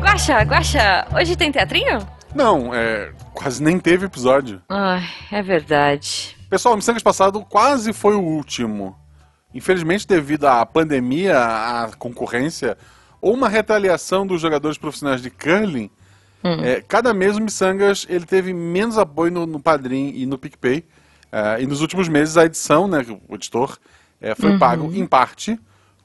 Guaxa, Guaxa, hoje tem teatrinho? Não, é. Quase nem teve episódio. Ai, é verdade. Pessoal, o Missangas passado quase foi o último. Infelizmente, devido à pandemia, à concorrência, ou uma retaliação dos jogadores profissionais de curling, é, cada mês o Missangas ele teve menos apoio no, no Padrim e no PicPay. É, e nos últimos meses a edição, né, o editor, é, foi pago em parte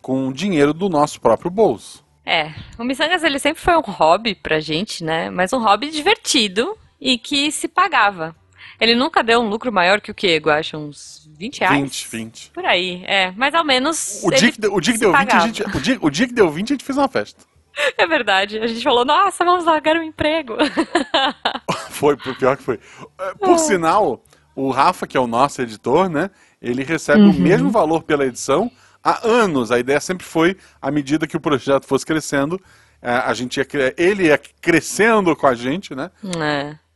com dinheiro do nosso próprio bolso. É, o Missangas ele sempre foi um hobby pra gente, né? Mas um hobby divertido e que se pagava. Ele nunca deu um lucro maior que o quê, Guaxa? Uns 20 reais? 20, 20. Por aí, é. Mas ao menos. O dia, que, deu- o dia que se deu 20, a gente, o, dia, o dia que deu 20, a gente fez uma festa. É verdade. A gente falou, nossa, vamos largar o emprego. Foi, foi pior que foi. É, Por sinal, o Rafa, que é o nosso editor, né? Ele recebe Uhum. o mesmo valor pela edição há anos. A ideia sempre foi, à medida que o projeto fosse crescendo, é, a gente ia, ele ia crescendo com a gente, né?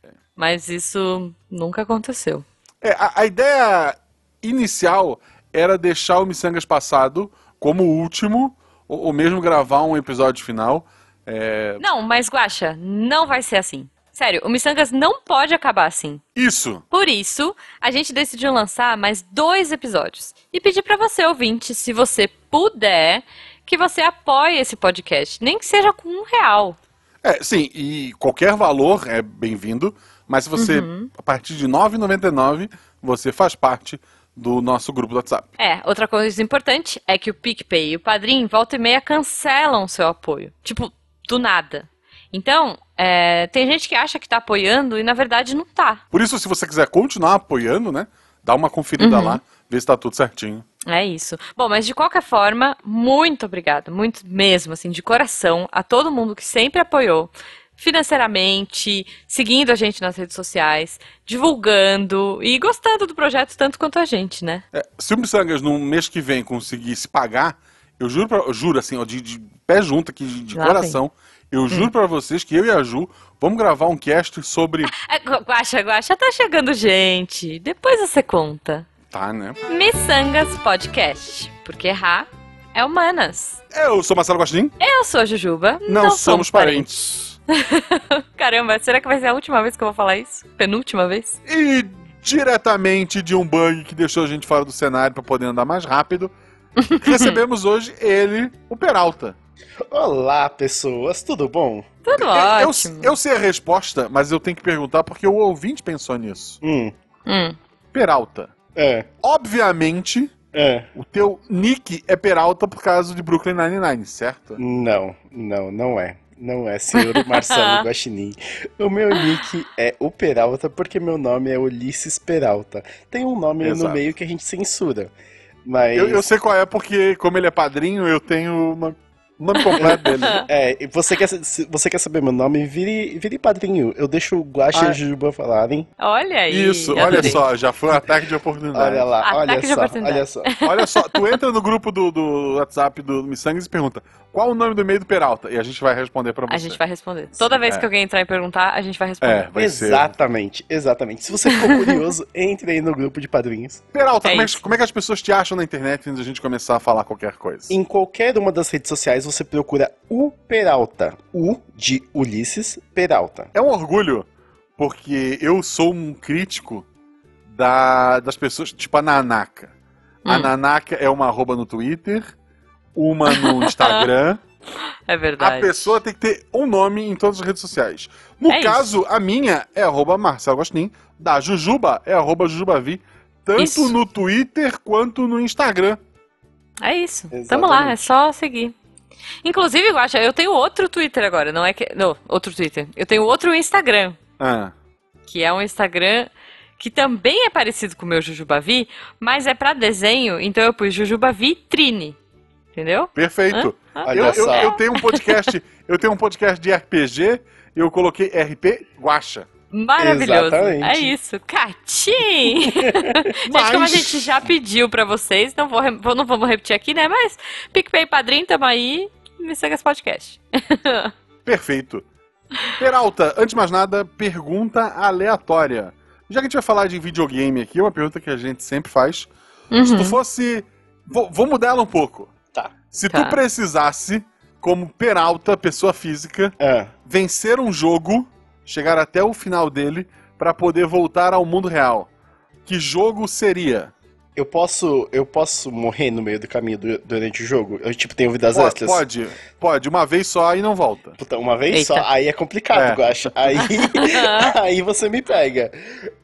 é. Mas isso nunca aconteceu. É, a, a ideia inicial era deixar o Missangas passado como o último, ou, ou mesmo gravar um episódio final. É, Não, mas Guaxa, não vai ser assim. Sério, o Missangas não pode acabar assim. isso! Por isso, a gente decidiu lançar mais dois episódios e pedir pra você, ouvinte, se você puder, que você apoie esse podcast, nem que seja com um real. É, sim, e qualquer valor é bem-vindo, mas se você, Uhum. a partir de R$ 9,99, você faz parte do nosso grupo do WhatsApp. É, outra coisa importante é que o PicPay e o Padrim, volta e meia, cancelam o seu apoio. Tipo, do nada. Então, é, tem gente que acha que tá apoiando e na verdade não tá. Por isso, se você quiser continuar apoiando, né, dá uma conferida Uhum. lá, vê se tá tudo certinho. É isso. Bom, mas de qualquer forma, muito obrigada, muito mesmo, assim, de coração, a todo mundo que sempre apoiou financeiramente, seguindo a gente nas redes sociais, divulgando e gostando do projeto tanto quanto a gente, né? É, se o Missangas no mês que vem conseguir se pagar, eu juro, pra, eu juro assim, ó, de, de pé junto aqui, de, de coração, eu Hum. juro pra vocês que eu e a Ju vamos gravar um cast sobre... É, Gu- Guaxa, Guaxa, tá chegando gente. Depois você conta. Tá, né? Missangas Podcast, porque errar é humanas. Eu sou Marcelo Gostin, Eu sou a Jujuba. não, somos parentes. Caramba, será que vai ser a última vez que eu vou falar isso? Penúltima vez? E diretamente de um bug que deixou a gente fora do cenário pra poder andar mais rápido, recebemos hoje ele, o Peralta. Olá, pessoas, tudo bom? Tudo Eu, eu, ótimo. eu sei a resposta, mas eu tenho que perguntar porque o ouvinte pensou nisso. Hum, Hum. Peralta. é, Obviamente, é. o teu nick é Peralta por causa de Brooklyn Nine-Nine, certo? Não, não, não é. Não é, senhor Marcelo Guaxinim. O meu nick é o Peralta porque meu nome é Ulisses Peralta. Tem um nome Exato. no meio que a gente censura. Mas. Eu, eu sei qual é porque, como ele é padrinho, eu tenho uma- o nome completo dele. É, e você quer, você quer saber meu nome? Vire, vire padrinho. Eu deixo o Guaxa e Ah. a Jujuba falarem. Olha aí. Isso, olha adorei. só, já foi um ataque de oportunidade. Olha lá, Ataque olha só, olha só. Olha só, tu entra no grupo do, do WhatsApp do Missangas e pergunta qual o nome do e-mail do Peralta? E a gente vai responder pra você. A gente vai responder. Toda vez é. que alguém entrar e perguntar, a gente vai responder. É, vai ser. Exatamente, exatamente. Se você ficou curioso, entre aí no grupo de padrinhos. Peralta, É como, é, como é que as pessoas te acham na internet antes da gente começar a falar qualquer coisa? Em qualquer uma das redes sociais você procura o Peralta. U de Ulisses Peralta. É um orgulho, porque eu sou um crítico da- das pessoas, tipo a Nanaka. A Hum. Nanaka é uma arroba no Twitter, uma no Instagram. É A verdade. pessoa tem que ter um nome em todas as redes sociais. No É caso, a minha é arroba Marcelo Gostin, da Jujuba é arroba Jujubavi, tanto Isso. no Twitter quanto no Instagram. É isso. Tamo Exatamente. lá, é só seguir. Inclusive, Guaxa, eu tenho outro Twitter agora, não é que. Não, outro Twitter. Eu tenho outro Instagram, Ah, que é um Instagram que também é parecido com o meu Jujubavi, mas é pra desenho, então eu pus Jujubavi Trine. Entendeu? perfeito. Hã? Eu, eu- eu tenho um podcast, eu tenho um podcast de RPG eu coloquei RP Guacha. Maravilhoso. Exatamente. É isso. Catim! gente, como a Mas- gente já pediu pra vocês, não, vou, não vamos repetir aqui, né? Mas PicPay Padrinho, tamo aí. Me segue esse podcast. Perfeito. Peralta, antes de mais nada, pergunta aleatória. Já que a gente vai falar de videogame aqui, é uma pergunta que a gente sempre faz. Se tu Uhum. fosse. Vou, vou mudar ela um pouco. Tá. Se Tá. tu precisasse, como Peralta, pessoa física, Ah, vencer um jogo, chegar até o final dele, pra poder voltar ao mundo real, que jogo seria? eu posso, eu posso morrer no meio do caminho du- durante o jogo? Eu, tipo, tenho vidas Pode, extras? pode, pode, uma vez só e não volta. Puta, uma vez Eita. só, aí é complicado, É. Guaxa. Aí, aí você me pega.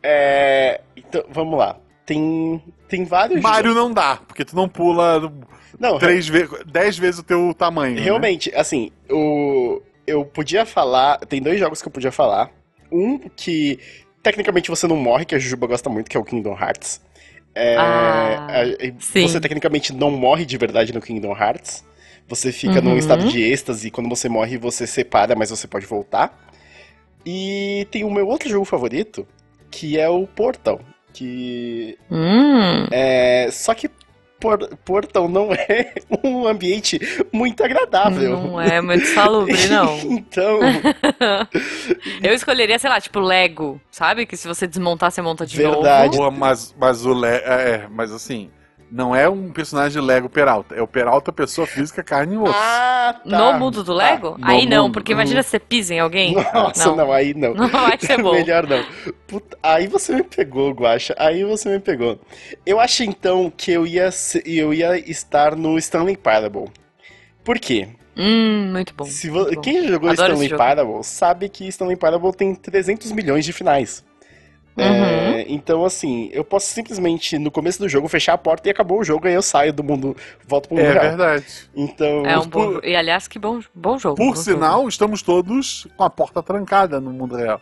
É, então, vamos lá. Tem, tem vários Mario não dá, porque tu não pula Não, três ve dez vezes o teu tamanho. né? Realmente, assim, o... eu podia falar. Tem dois jogos que eu podia falar. Um que tecnicamente você não morre, que a Jujuba gosta muito, que é o Kingdom Hearts. É, Ah, a-. Você tecnicamente não morre de verdade no Kingdom Hearts. Você fica num Uhum. estado de êxtase e quando você morre você separa, mas você pode voltar. E tem o meu outro jogo favorito, que é o Portal. Que Hum. é. Só que Por- Portal não é um ambiente muito agradável. Não é muito salubre, não. então, Eu escolheria, sei lá, tipo Lego, sabe? Que se você desmontar, você monta de Verdade. novo. Pô, mas, mas o Le... é, mas assim, não é um personagem de Lego Peralta, é o Peralta pessoa física, carne e osso. ah, tá. No mundo do Lego? no aí não, mundo. porque imagina se você pisa em alguém. Nossa, não. aí não. Não vai ser bom. Melhor não. Puta, aí você me pegou, Guaxa. Aí você me pegou. Eu acho então que eu ia, eu ia estar no Stanley Parable. Por quê? Hum, muito bom. Se muito bom. Quem jogou Adoro Stanley. Parable sabe que Stanley Parable tem 300 milhões de finais. Uhum. É, então, assim, eu posso simplesmente, no começo do jogo, fechar a porta e acabou o jogo, aí eu saio do mundo, volto pro mundo É real. verdade. Então, É um por- bom. E aliás, que bom, bom jogo. Por bom sinal, estamos todos com a porta trancada no mundo real.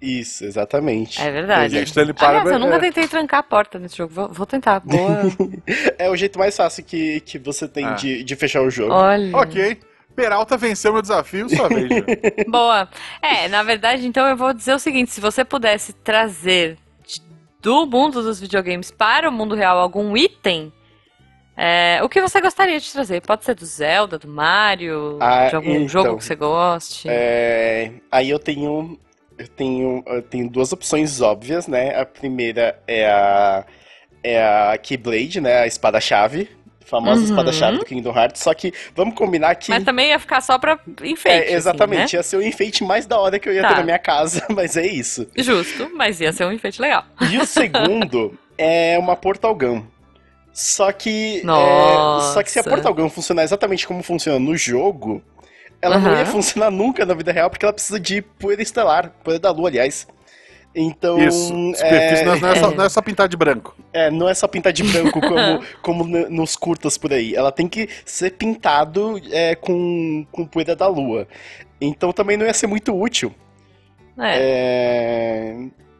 isso, exatamente. jogo. É verdade. E Stanley Aliás, Parable eu nunca é- tentei trancar a porta nesse jogo. Vou, vou tentar. Boa. É o jeito mais fácil que, que você tem Ah. de, de fechar o jogo. Olha. Ok. Peralta venceu meu desafio, sua vez. Boa. É, na verdade, então eu vou dizer o seguinte: se você pudesse trazer do mundo dos videogames para o mundo real algum item, é, o que você gostaria de trazer? Pode ser do Zelda, do Mario, Ah, de algum então, jogo que você goste. É, aí eu tenho, eu tenho, eu tenho duas opções óbvias, né? A primeira é a é a Keyblade, né? A espada-chave, famosa Uhum. espada-chave do Kingdom Hearts. Só que vamos combinar que Mas também ia ficar só pra enfeite. é, exatamente assim, ia ser o enfeite mais da hora que eu ia Tá. ter na minha casa, mas é isso. né? Justo, mas ia ser um enfeite legal. E o segundo é uma Portal Gun. Só que. é, só que se a Portal Gun funcionar exatamente como funciona no jogo, ela não Aham. ia funcionar nunca na vida real, porque ela precisa de poeira estelar, poeira da lua, aliás. Então. Isso. Superfície não, é, não é só, não é só pintar de branco. É, não é só pintar de branco como, como n- nos curtas por aí. Ela tem que ser pintado é, com, com poeira da lua. Então também não ia ser muito útil. É. É,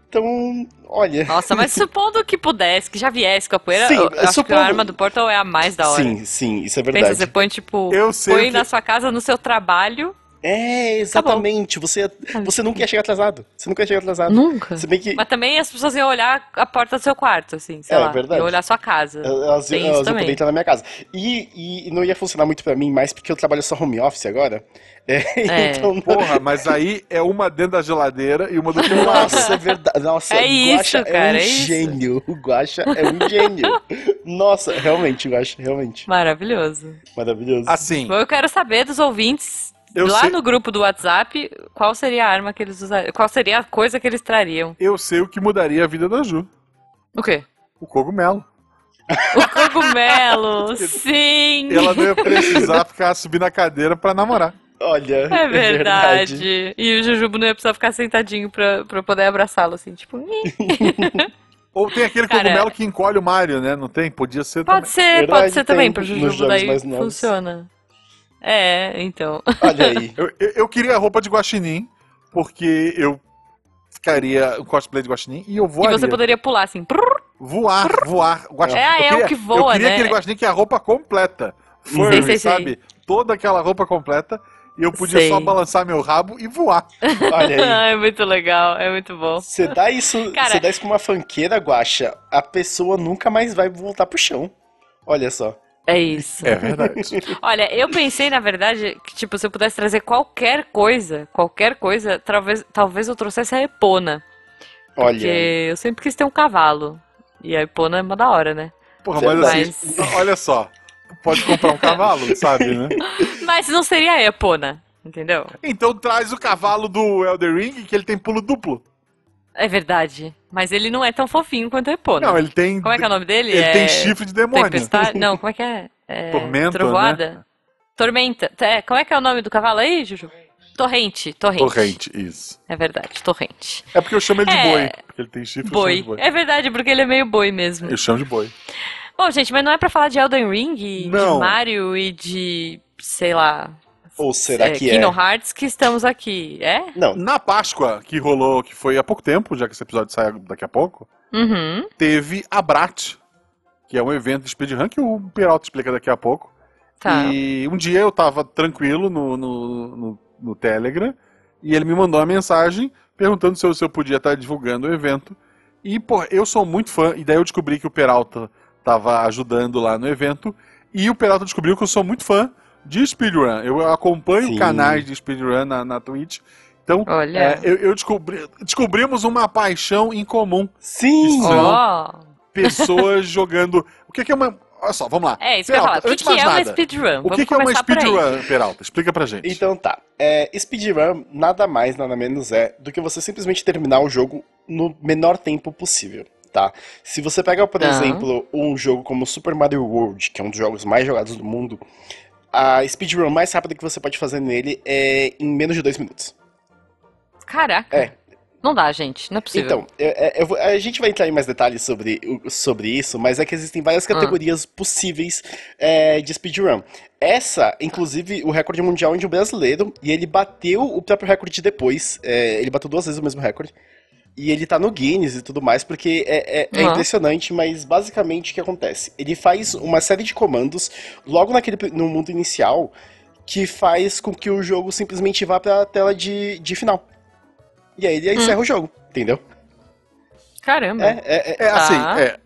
Então, olha. Nossa, mas supondo que pudesse, que já viesse com a poeira, Sim, eu acho supondo- que a arma do Portal é a mais da hora. Sim, sim, isso é Pensa, verdade. você põe, tipo, Eu sei põe que- na sua casa, no seu trabalho. É, exatamente. Você, você nunca ia chegar atrasado. Você nunca ia chegar atrasado. Nunca. Se bem que Mas também as pessoas iam olhar a porta do seu quarto, assim, sei É, lá. verdade. Iam olhar a sua casa. elas, Tem isso elas iam poder entrar na minha casa. E, e- e não ia funcionar muito pra mim, mais porque eu trabalho só home office agora. É, É. então, Porra, mas aí é uma dentro da geladeira e uma do teu lado. Nossa, é verdade. Nossa, É o isso, Guaxa é cara, um é isso. gênio. O Guaxa é um gênio. Nossa, realmente, o Guaxa, realmente. Maravilhoso. Maravilhoso. Assim, Bom, eu quero saber dos ouvintes, Eu lá sei- no grupo do WhatsApp, qual seria a arma que eles usariam, qual seria a coisa que eles trariam. eu sei o que mudaria a vida da Ju. O quê? O cogumelo. O cogumelo, sim! Ela não ia precisar ficar subindo a cadeira pra namorar. Olha, É verdade. E o Jujubo não ia precisar ficar sentadinho pra, pra poder abraçá-lo, assim, tipo... Ou tem aquele Cara, cogumelo que encolhe o Mario, né? Não tem? Podia ser Pode também. ser, Verdade, pode ser também, pro Jujubo daí funciona. É, então. Olha aí. Eu, eu, eu queria a roupa de guaxinim, porque eu ficaria o cosplay de guaxinim e eu E voaria. você poderia pular assim. prrr. Voar, voar. Guaxinim. É, eu é queria, o que voa, Eu queria né? aquele guaxinim que é a roupa completa. Furry, Sei, sei, sei. sabe? Toda aquela roupa completa. E eu podia Sei. só balançar meu rabo e voar. Olha aí. é muito legal, é muito bom. Você dá isso, Cara- você dá isso pra uma fanqueira, Guaxa, a pessoa nunca mais vai voltar pro chão. Olha só. É isso. É verdade. Olha, eu pensei, na verdade, que, tipo, se eu pudesse trazer qualquer coisa, qualquer coisa, talvez, talvez eu trouxesse a Epona. Olha. Porque eu sempre quis ter um cavalo. E a Epona é uma da hora, né? Porra, mas vai- assim, olha só. pode comprar um cavalo, sabe, né? Mas não seria a Epona, entendeu? Então traz o cavalo do Elder Ring, que ele tem pulo duplo. É verdade. Mas ele não é tão fofinho quanto a Epona. Não, ele tem. Como é que é o nome dele? Ele é... tem chifre de demônio. Tempestade? Não, como é que é? é... Tormenta, Trovoada? né? Tormenta. É, como é que é o nome do cavalo aí, Juju? Torrente. Torrente. Torrente, isso. É verdade, torrente. É porque eu chamo ele de É. boi. Porque ele tem chifre, Boi. de boi. É verdade, porque ele é meio boi mesmo. Eu chamo de boi. Bom, gente, mas não é pra falar de Elden Ring, de Não. Mario e de, sei lá, Ou será é, que é? Kingdom Hearts que estamos aqui. É? Não, Na Páscoa, que rolou, que foi há pouco tempo, já que esse episódio sai daqui a pouco, Uhum. teve a Brat, que é um evento de speedrun que o Peralta explica daqui a pouco. Tá. E um dia eu tava tranquilo no, no, no, no Telegram e ele me mandou uma mensagem perguntando se eu, se eu podia estar divulgando o evento. E, pô, eu sou muito fã, e daí eu descobri que o Peralta tava ajudando lá no evento. E o Peralta descobriu que eu sou muito fã de speedrun. Eu acompanho Sim. canais de speedrun na, na Twitch. Então, Olha. é, eu, eu descobri, descobrimos uma paixão em comum. sim! Ó. Pessoas jogando. O que, que é uma. Olha só, vamos lá. É, isso que eu ia falar. O que, antes que de mais é uma nada, speedrun? O que, que é uma speedrun, Peralta? Explica pra gente. Então tá. É, speedrun nada mais, nada menos é do que você simplesmente terminar o jogo no menor tempo possível, tá? Se você pega, por Tá. exemplo, um jogo como Super Mario World, que é um dos jogos mais jogados do mundo, a speedrun mais rápida que você pode fazer nele é em menos de dois minutos. Caraca. É. Não dá, gente. Não é possível. Então, é- é- eu vou- a gente vai entrar em mais detalhes sobre, sobre isso, mas é que existem várias Ah. categorias possíveis é, de speedrun. Essa, inclusive, o recorde mundial é de um brasileiro, e ele bateu o próprio recorde depois. é, ele bateu duas vezes o mesmo recorde. E ele tá no Guinness e tudo mais, porque é, é- é Ah. impressionante, mas basicamente o que acontece? Ele faz uma série de comandos logo naquele, no mundo inicial que faz com que o jogo simplesmente vá pra tela de, de final. E aí ele Hum. encerra o jogo, entendeu? Caramba. É, é, é- É assim, Tá. é,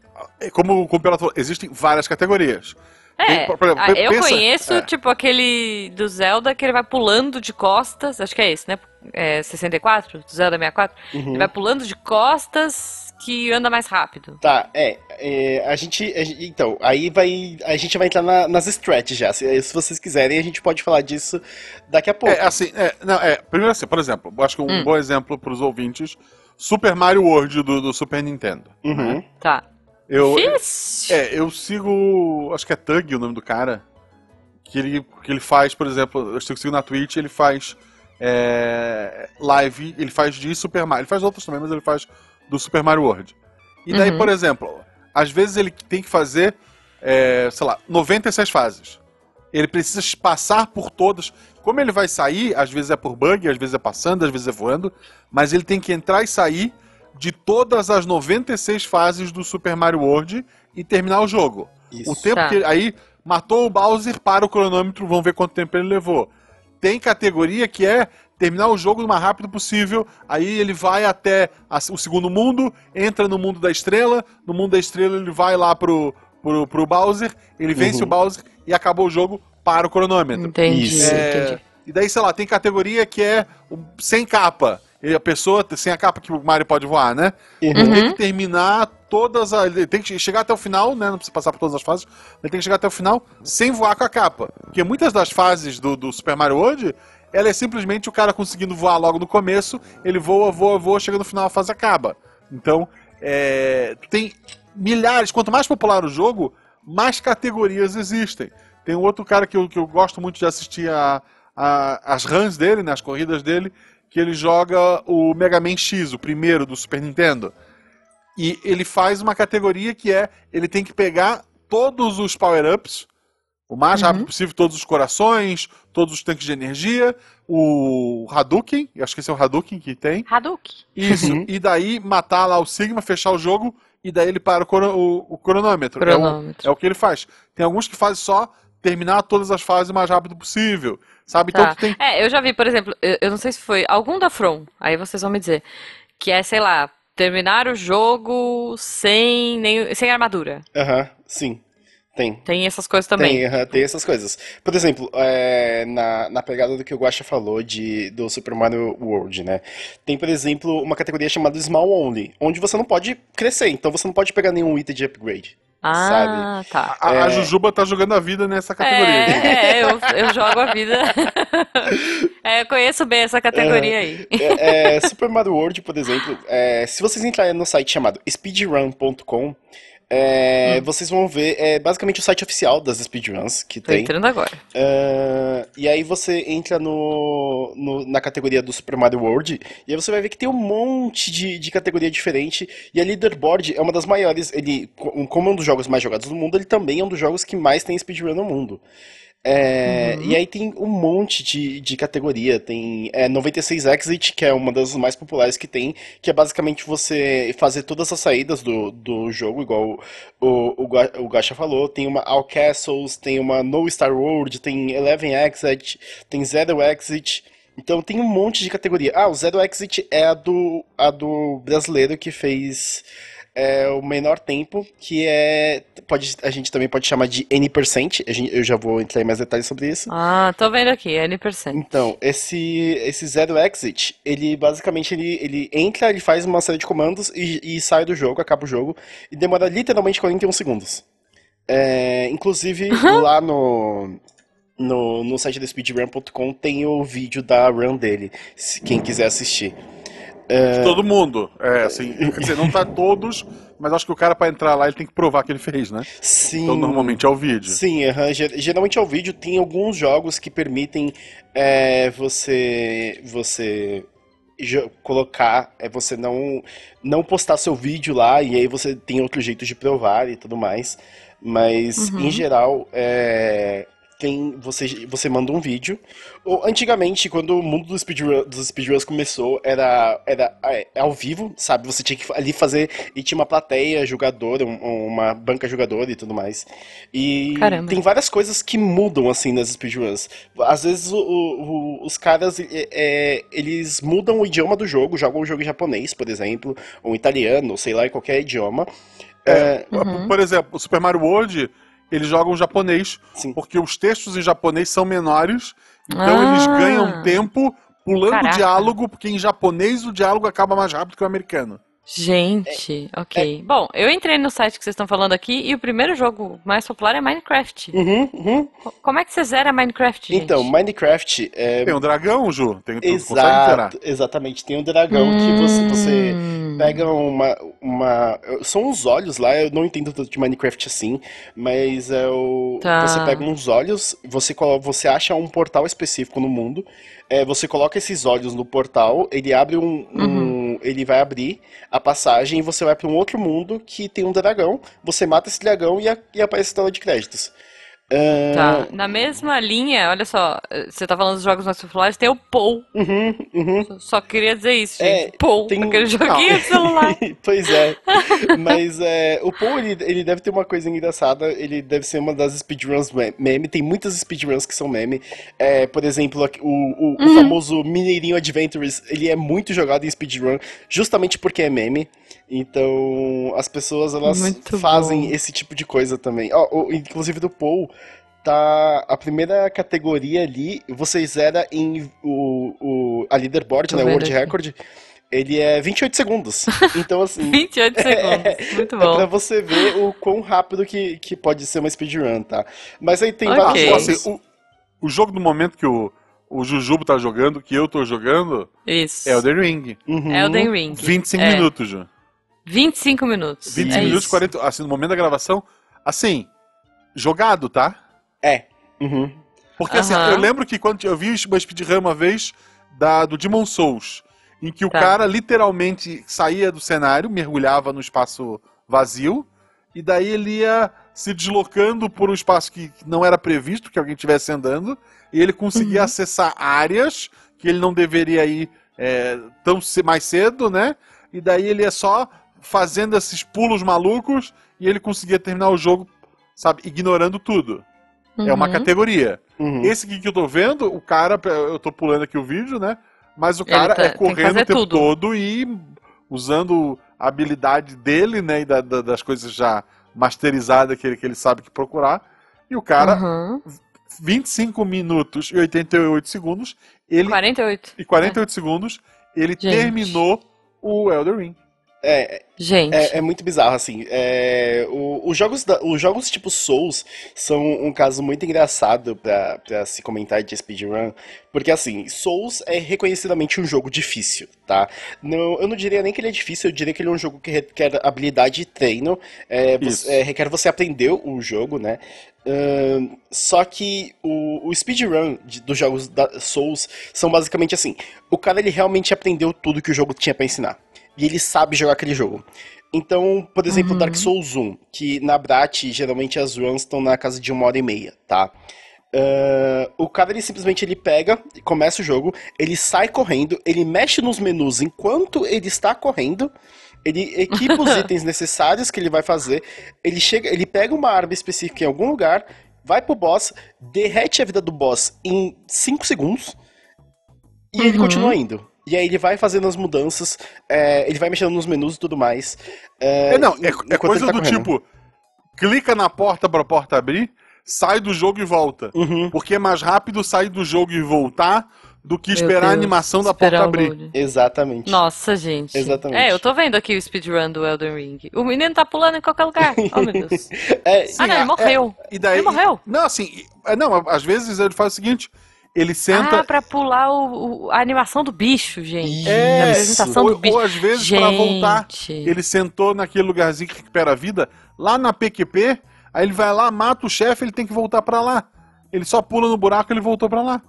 é como, como falou, existem várias categorias. É, exemplo, ah, eu pensa- conheço, é. tipo, aquele do Zelda que ele vai pulando de costas, acho que é esse, né? É 64, do Zelda 64. Uhum. Ele vai pulando de costas que anda mais rápido. Tá, é, é, a, gente, a gente- Então, aí vai. A gente vai entrar na- nas stretch já. Se, se vocês quiserem, a gente pode falar disso daqui a pouco. É assim, é, não, é, primeiro assim, por exemplo, eu acho que um Hum. bom exemplo pros ouvintes, Super Mario World do, do Super Nintendo. Uhum. Tá. Eu, é, eu sigo, acho que é Tug o nome do cara, que ele, que ele faz, por exemplo, eu sigo na Twitch, ele faz é, live, ele faz de Super Mario, ele faz outros também, mas ele faz do Super Mario World. E daí, Uhum. por exemplo, às vezes ele tem que fazer, é, sei lá, 96 fases. Ele precisa passar por todas. Como ele vai sair, às vezes é por bug, às vezes é passando, às vezes é voando, mas ele tem que entrar e sair de todas as 96 fases do Super Mario World e terminar o jogo. Isso. O tempo Tá. que aí matou o Bowser para o cronômetro, vamos ver quanto tempo ele levou. Tem categoria que é terminar o jogo o mais rápido possível, aí ele vai até a- o segundo mundo, entra no mundo da estrela, no mundo da estrela ele vai lá pro, pro, pro Bowser, ele vence Uhum. o Bowser e acabou o jogo para o cronômetro. Entendi, Isso. É, entendi. E daí, sei lá, tem categoria que é sem capa. E a pessoa, sem a capa que o Mario pode voar, né? Uhum. Ele tem que terminar todas as. Ele tem que chegar até o final, né? Não precisa passar por todas as fases. Ele tem que chegar até o final sem voar com a capa. Porque muitas das fases do, do Super Mario World, ela é simplesmente o cara conseguindo voar logo no começo, ele voa, voa, voa, chega no final, a fase acaba. Então, é, tem milhares. Quanto mais popular o jogo, mais categorias existem. Tem um outro cara que eu, que eu gosto muito de assistir a, a- as runs dele, né, as corridas dele, que ele joga o Mega Man X, o primeiro do Super Nintendo. E ele faz uma categoria que é, ele tem que pegar todos os power-ups, o mais rápido possível, todos os corações, todos os tanques de energia, o Hadouken, eu acho que esse é o Hadouken que tem, Hadouken. isso, Uhum. e daí matar lá o Sigma, fechar o jogo, e daí ele para o, o- o cronômetro. É o- Cronômetro. É, o, que ele faz. Tem alguns que fazem só terminar todas as fases o mais rápido possível, sabe? Então Tá. tu tem... É, eu já vi, por exemplo, eu, eu não sei se foi algum da From, aí vocês vão me dizer, que é, sei lá, terminar o jogo sem, nem, sem armadura. Aham, sim. Tem. Tem essas coisas também. Tem, tem essas coisas. Por exemplo, é, na, na pegada do que o Guaxa falou de, do Super Mario World, né? Tem, por exemplo, uma categoria chamada Small Only, onde você não pode crescer, então você não pode pegar nenhum item de upgrade. Ah, tá. A, a É. Jujuba tá jogando a vida nessa categoria. É, é, eu, eu jogo a vida. É, eu conheço bem essa categoria aí. É, é, Super Mario World, por exemplo, é, se vocês entrarem no site chamado speedrun.com, é, vocês vão ver é, basicamente o site oficial das speedruns que Tô tem. entrando agora. Ah, e aí você entra no, no- na categoria do Super Mario World e aí você vai ver que tem um monte de, de categoria diferente e a Leaderboard é uma das maiores, ele, co- como é um dos jogos mais jogados do mundo, ele também é um dos jogos que mais tem speedrun no mundo. É, E aí tem um monte de, de categoria, tem é, 96 Exit, que é uma das mais populares que tem, que é basicamente você fazer todas as saídas do, do jogo, igual o, o, o Gacha falou, tem uma All Castles, tem uma No Star World, tem Eleven Exit, tem Zero Exit, então tem um monte de categoria. Ah, o Zero Exit é a do, a do brasileiro que fez é, o menor tempo, que é. Pode, a gente também pode chamar de N%. Gente, eu já vou entrar em mais detalhes sobre isso. Ah, tô vendo aqui, N%. Então, esse, esse Zero Exit, ele basicamente ele, ele entra, ele faz uma série de comandos e, e sai do jogo, acaba o jogo, e demora literalmente 41 segundos. É, inclusive, lá no, no, no site da speedrun.com tem o vídeo da run dele, se quem quiser assistir. De todo mundo. É, assim, quer dizer, não tá todos, mas acho que o cara pra entrar lá ele tem que provar que ele fez, né? Sim. Então normalmente é o vídeo. Sim. Ge- geralmente é o vídeo. Tem alguns jogos que permitem é, você você colocar, é você não não postar seu vídeo lá e aí você tem outros jeitos de provar e tudo mais. Mas em geral, é, tem você você manda um vídeo. Ou, antigamente, quando o mundo dos speedrun, dos speedruns começou, era era é, ao vivo, sabe? Você tinha que ali fazer e tinha uma plateia jogadora, um- uma banca jogadora e tudo mais. E Caramba. tem várias coisas que mudam assim nas speedruns. Às vezes o- o- os caras é, é, eles mudam o idioma do jogo, jogam o jogo em japonês, por exemplo, ou em italiano, ou sei lá, em qualquer idioma. É, Por exemplo, o Super Mario World, eles jogam japonês, Sim. porque os textos em japonês são menores, então Ah. eles ganham tempo pulando Caraca. o diálogo, porque em japonês o diálogo acaba mais rápido que o americano. Gente, ok. Bom, eu entrei no site que vocês estão falando aqui e o primeiro jogo mais popular é Minecraft. uhum, uhum. Co- Como é que você zera Minecraft, gente? Então, Minecraft é Tem um dragão, Ju, tem. Exato, exatamente. Tem um dragão que você, você Hum. pega uma, uma. São os olhos lá, eu não entendo tanto de Minecraft assim, mas é o. Tá. Você pega uns olhos, você, você acha um portal específico no mundo, é, você coloca esses olhos no portal, ele abre um. um- Ele vai abrir a passagem e você vai para um outro mundo que tem um dragão, você mata esse dragão e, a- e aparece a tela de créditos. Ah, Tá, na mesma linha, olha só, você tá falando dos jogos mais populares, tem o Pou. Uhum, uhum. Só- Só queria dizer isso, É, gente. Pou, tem- aquele joguinho de celular. pois é. Mas é, o Paul, ele, ele deve ter uma coisa engraçada. Ele deve ser uma das speedruns me- meme. Tem muitas speedruns que são meme. É, por exemplo, o, o, o Uhum. famoso Mineirinho Adventures. Ele é muito jogado em speedrun, justamente porque é meme. Então, as pessoas, elas Muito fazem bom. esse tipo de coisa também. Ó, o- inclusive do Paul, tá a primeira categoria ali, você zera em o, o, a leaderboard, Tô né, o World aqui. Record, ele é 28 segundos. Então, assim, 28 segundos. Muito é pra bom. você ver o quão rápido que, que pode ser uma speedrun, tá? Mas aí tem Ok. vários Então, jogos. assim, o, o jogo do momento que o, o Jujubo tá jogando, que eu tô jogando, Isso. é o The Ring. Uhum. Elden Ring. 25 É. minutos, Ju. 25 minutos. 25 é minutos, isso. 40. Assim, no momento da gravação. Assim, jogado, tá? É. Uhum. Porque assim, Aham. eu lembro que quando eu vi uma speedrun uma vez da, do Demon Souls, em que o Tá. cara literalmente saía do cenário, mergulhava no espaço vazio, e daí ele ia se deslocando por um espaço que não era previsto que alguém estivesse andando, e ele conseguia Uhum. acessar áreas que ele não deveria ir é, tão mais cedo, né? E daí ele ia só fazendo esses pulos malucos e ele conseguia terminar o jogo, sabe, ignorando tudo. É uma Uhum. categoria. Uhum. Esse aqui que eu tô vendo, o cara, eu tô pulando aqui o vídeo, né? Mas o cara tá- é correndo o tempo tudo. todo e usando a habilidade dele, né? E da- da- das coisas já masterizadas que ele, que ele sabe que procurar. E o cara, Uhum. 25 minutos e 88 segundos, ele 48. e 48 segundos, ele Gente. terminou o Elder Ring. É, Gente. É, é muito bizarro, assim. É, o- os, jogos da- os jogos tipo Souls são um caso muito engraçado pra, pra se comentar de speedrun, porque assim, Souls é reconhecidamente um jogo difícil, tá? Não, eu não diria nem que ele é difícil, eu diria que ele é um jogo que requer habilidade e treino, é, você- é, requer você aprender o jogo, né? Ahn, só que o, o speedrun de- dos jogos da Souls são basicamente assim: o cara ele realmente aprendeu tudo que o jogo tinha pra ensinar. E ele sabe jogar aquele jogo. Então, por exemplo, Dark Souls 1, que na Brat geralmente as runs estão na casa de uma hora e meia, tá? Ah, o cara ele simplesmente ele pega, começa o jogo, ele sai correndo, ele mexe nos menus enquanto ele está correndo, ele equipa os itens necessários que ele vai fazer, ele chega, ele pega uma arma específica em algum lugar, vai pro boss, derrete a vida do boss em 5 segundos e ele Uhum. continua indo. E aí ele vai fazendo as mudanças, é, ele vai mexendo nos menus e tudo mais. É, É, não, é, é enquanto coisa tá do correndo. tipo, clica na porta pra porta abrir, sai do jogo e volta. Uhum. Porque é mais rápido sair do jogo e voltar do que Meu esperar a Deus, animação da porta abrir. load. Exatamente. Nossa, gente. Exatamente. É, eu tô vendo aqui o speedrun do Elden Ring. O menino tá pulando em qualquer lugar. Oh, meu Deus. É, ah, não, ele é- morreu. E daí, Ele morreu? Não, assim, é, não, às vezes ele faz o seguinte, ele senta Ah, pra pular o, o- a animação do bicho, gente. É, a apresentação ou, do bicho. ou às vezes pra voltar, Gente. ele sentou naquele lugarzinho que recupera a vida, lá na PQP, aí ele vai lá, mata o chefe, ele tem que voltar pra lá. Ele só pula no buraco e ele voltou pra lá.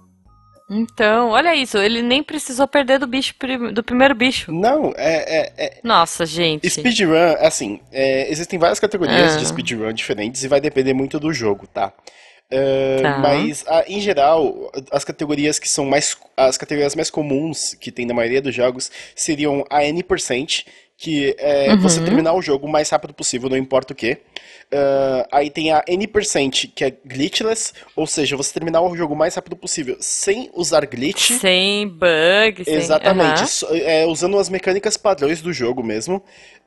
Então, olha isso, ele nem precisou perder do bicho do primeiro bicho. Não, é, é, é- Nossa, gente. Speedrun, assim, é, existem várias categorias Ah. de speedrun diferentes e vai depender muito do jogo, tá? É, Tá. Mas, ah, em geral, as categorias que são mais. As categorias mais comuns que tem na maioria dos jogos seriam a N%, que é Uhum. você terminar o jogo o mais rápido possível, não importa o que. aí tem a N%, que é glitchless, ou seja, você terminar o jogo o mais rápido possível sem usar glitch. Sem bug, sem... Exatamente, Aham. só- é, usando as mecânicas padrões do jogo mesmo.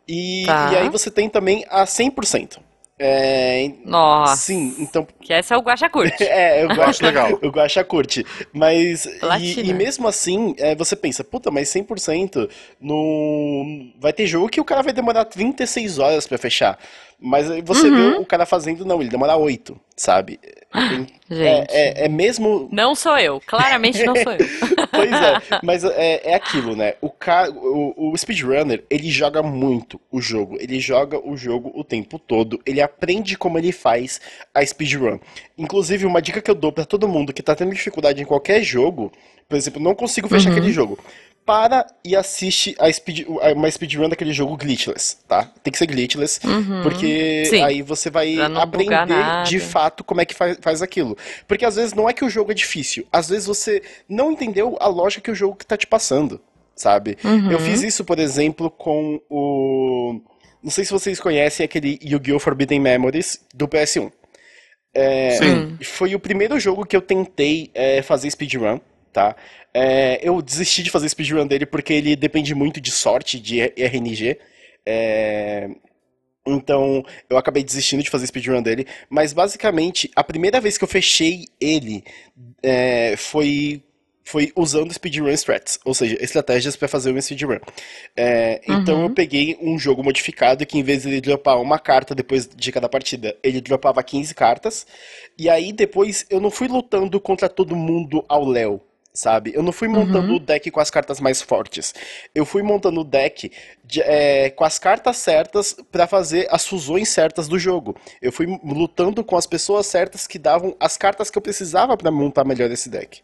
E, Tá. e aí você tem também a 100%. É, Nossa. sim, então. Que essa é o Guaxa Curte. É, eu Acho legal. Eu gosto a curte. Mas. E, e mesmo assim, é, você pensa, puta, mas 100% no. Vai ter jogo que o cara vai demorar 36 horas pra fechar. Mas aí você Uhum. vê o cara fazendo, não, ele demora 8, sabe? É, Gente. é, é mesmo Não sou eu. Claramente não sou eu. Pois é, mas é, é aquilo, né? O, ca... o, o speedrunner, ele joga muito o jogo. Ele joga o jogo o tempo todo. Ele aprende como ele faz a speedrun. Inclusive, uma dica que eu dou pra todo mundo que tá tendo dificuldade em qualquer jogo, por exemplo, não consigo fechar Uhum. aquele jogo. Para e assiste a speed, uma speedrun daquele jogo glitchless, tá? Tem que ser glitchless, porque Uhum. Sim. aí você vai aprender de fato como é que faz, faz aquilo. Porque às vezes não é que o jogo é difícil, às vezes você não entendeu a lógica que o jogo que tá te passando, sabe? Uhum. Eu fiz isso, por exemplo, com o. Não sei se vocês conhecem aquele Yu-Gi-Oh! Forbidden Memories do PS1. É, Sim. Foi o primeiro jogo que eu tentei é, fazer speedrun, tá? É, eu desisti de fazer speedrun dele porque ele depende muito de sorte, de RNG. É, então, eu acabei desistindo de fazer speedrun dele. Mas, basicamente, a primeira vez que eu fechei ele é, foi, foi usando speedrun strats. Ou seja, estratégias para fazer uma speedrun. É, Então, eu peguei um jogo modificado que, em vez de ele dropar uma carta depois de cada partida, ele dropava 15 cartas. E aí, depois, eu não fui lutando contra todo mundo ao Léo. Sabe? Eu não fui montando o deck com as cartas mais fortes. Eu fui montando o deck de- é, com as cartas certas pra fazer as fusões certas do jogo. Eu fui lutando com as pessoas certas que davam as cartas que eu precisava pra montar melhor esse deck.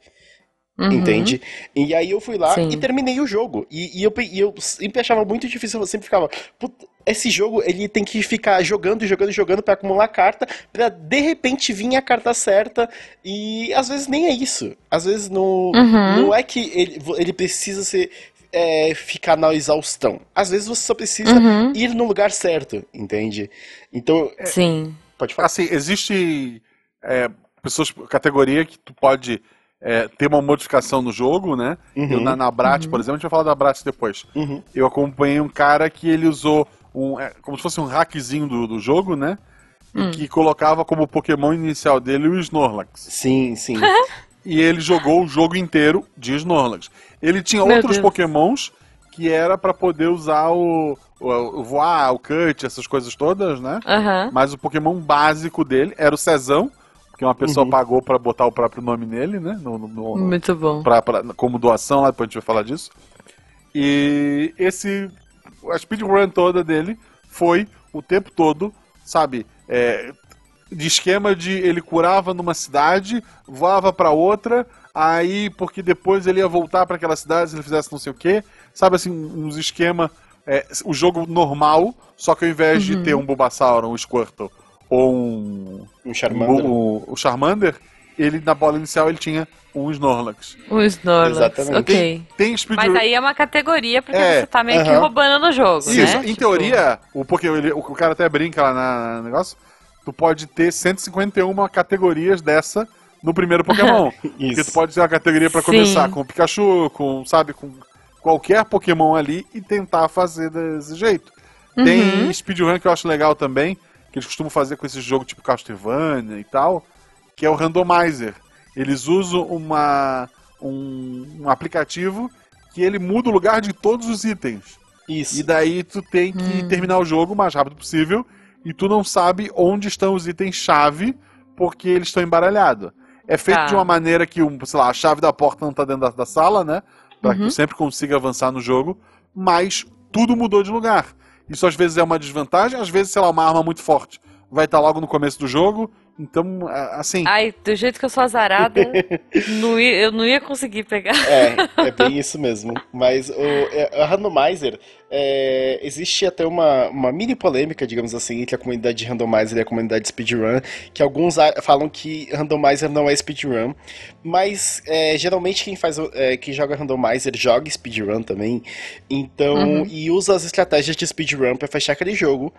Uhum. Entende? E aí eu fui lá Sim. e terminei o jogo. E, e eu, e eu sempre achava muito difícil, eu sempre ficava. "Puta, esse jogo ele tem que ficar jogando, jogando, jogando pra acumular carta, pra de repente vir a carta certa. E às vezes nem é isso. Às vezes não, Uhum. não é que ele, ele precisa ser. é, ficar na exaustão. Às vezes você só precisa Uhum. ir no lugar certo, entende? Então, é, Sim. pode falar. Assim, existe é, pessoas, categoria que tu pode é, ter uma modificação no jogo, né? Uhum. Eu, na, na Brat, por exemplo, a gente vai falar da Brat depois. Uhum. Eu acompanhei um cara que ele usou um, é, como se fosse um hackzinho do, do jogo, né? Hum. Que colocava como Pokémon inicial dele o Snorlax. Sim, sim. E ele jogou o jogo inteiro de Snorlax. Ele tinha Meu outros Deus. Pokémons que era pra poder usar o, o, o voar, o cut, essas coisas todas, né? Aham. Mas o Pokémon básico dele era o Cezão, que uma pessoa Uhum. pagou pra botar o próprio nome nele, né? No, no- no- Muito bom. pra- pra- como doação, lá depois a gente vai falar disso. E esse. A speedrun toda dele foi o tempo todo, sabe? é, de esquema de ele curava numa cidade, voava pra outra, aí porque depois ele ia voltar pra aquela cidade se ele fizesse não sei o que, sabe assim, uns esquema. é, o jogo normal, só que ao invés de ter um Bulbasaur, um Squirtle ou um Um Charmander. o, o Charmander, ele na bola inicial ele tinha um Snorlax. O Snorlax. Exatamente. Ok. Tem speed Mas aí é uma categoria porque É, você tá meio que aham. roubando no jogo, Isso, né? em Tipo, teoria, o, porque ele- o, cara até brinca lá na, no negócio, tu pode ter 151 categorias dessa no primeiro Pokémon. Porque tu Isso. pode ter uma categoria pra Sim. começar com o Pikachu, com, sabe, com qualquer Pokémon ali e tentar fazer desse jeito. Uhum. Tem speedrun que eu acho legal também, que eles costumam fazer com esse jogo tipo Castlevania e tal, que é o Randomizer. Eles usam uma, um, um aplicativo que ele muda o lugar de todos os itens. Isso. E daí tu tem que terminar o jogo o mais rápido possível e tu não sabe onde estão os itens chave porque eles estão embaralhados. É feito Tá. de uma maneira que, sei lá, a chave da porta não tá dentro da, da sala, né? Pra que Uhum. tu sempre consiga avançar no jogo, mas tudo mudou de lugar. Isso às vezes é uma desvantagem, às vezes, sei lá, uma arma muito forte vai estar logo no começo do jogo. Então, assim, Ai, do jeito que eu sou azarada, não ia- eu não ia conseguir pegar. É, é bem isso mesmo. Mas o, é, a Randomizer, é, existe até uma, uma mini polêmica, digamos assim, entre a comunidade de Randomizer e a comunidade de Speedrun, que alguns falam que Randomizer não é Speedrun, mas é, geralmente quem faz, é, quem joga Randomizer joga Speedrun também, então, Uhum. e usa as estratégias de Speedrun pra fechar aquele jogo.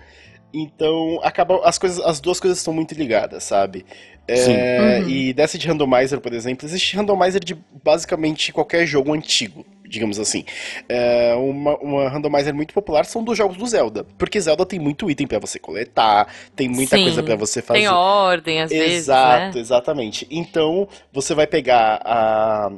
Então, acaba, as, coisas, as duas coisas estão muito ligadas, sabe? É, Sim. Uhum. E dessa de randomizer, por exemplo, existe randomizer de basicamente qualquer jogo antigo, digamos assim. É, uma, uma randomizer muito popular são dos jogos do Zelda, porque Zelda tem muito item pra você coletar, tem muita Sim, coisa pra você fazer. Tem ordem, às vezes, Exato, né? exatamente. Então, você vai pegar a,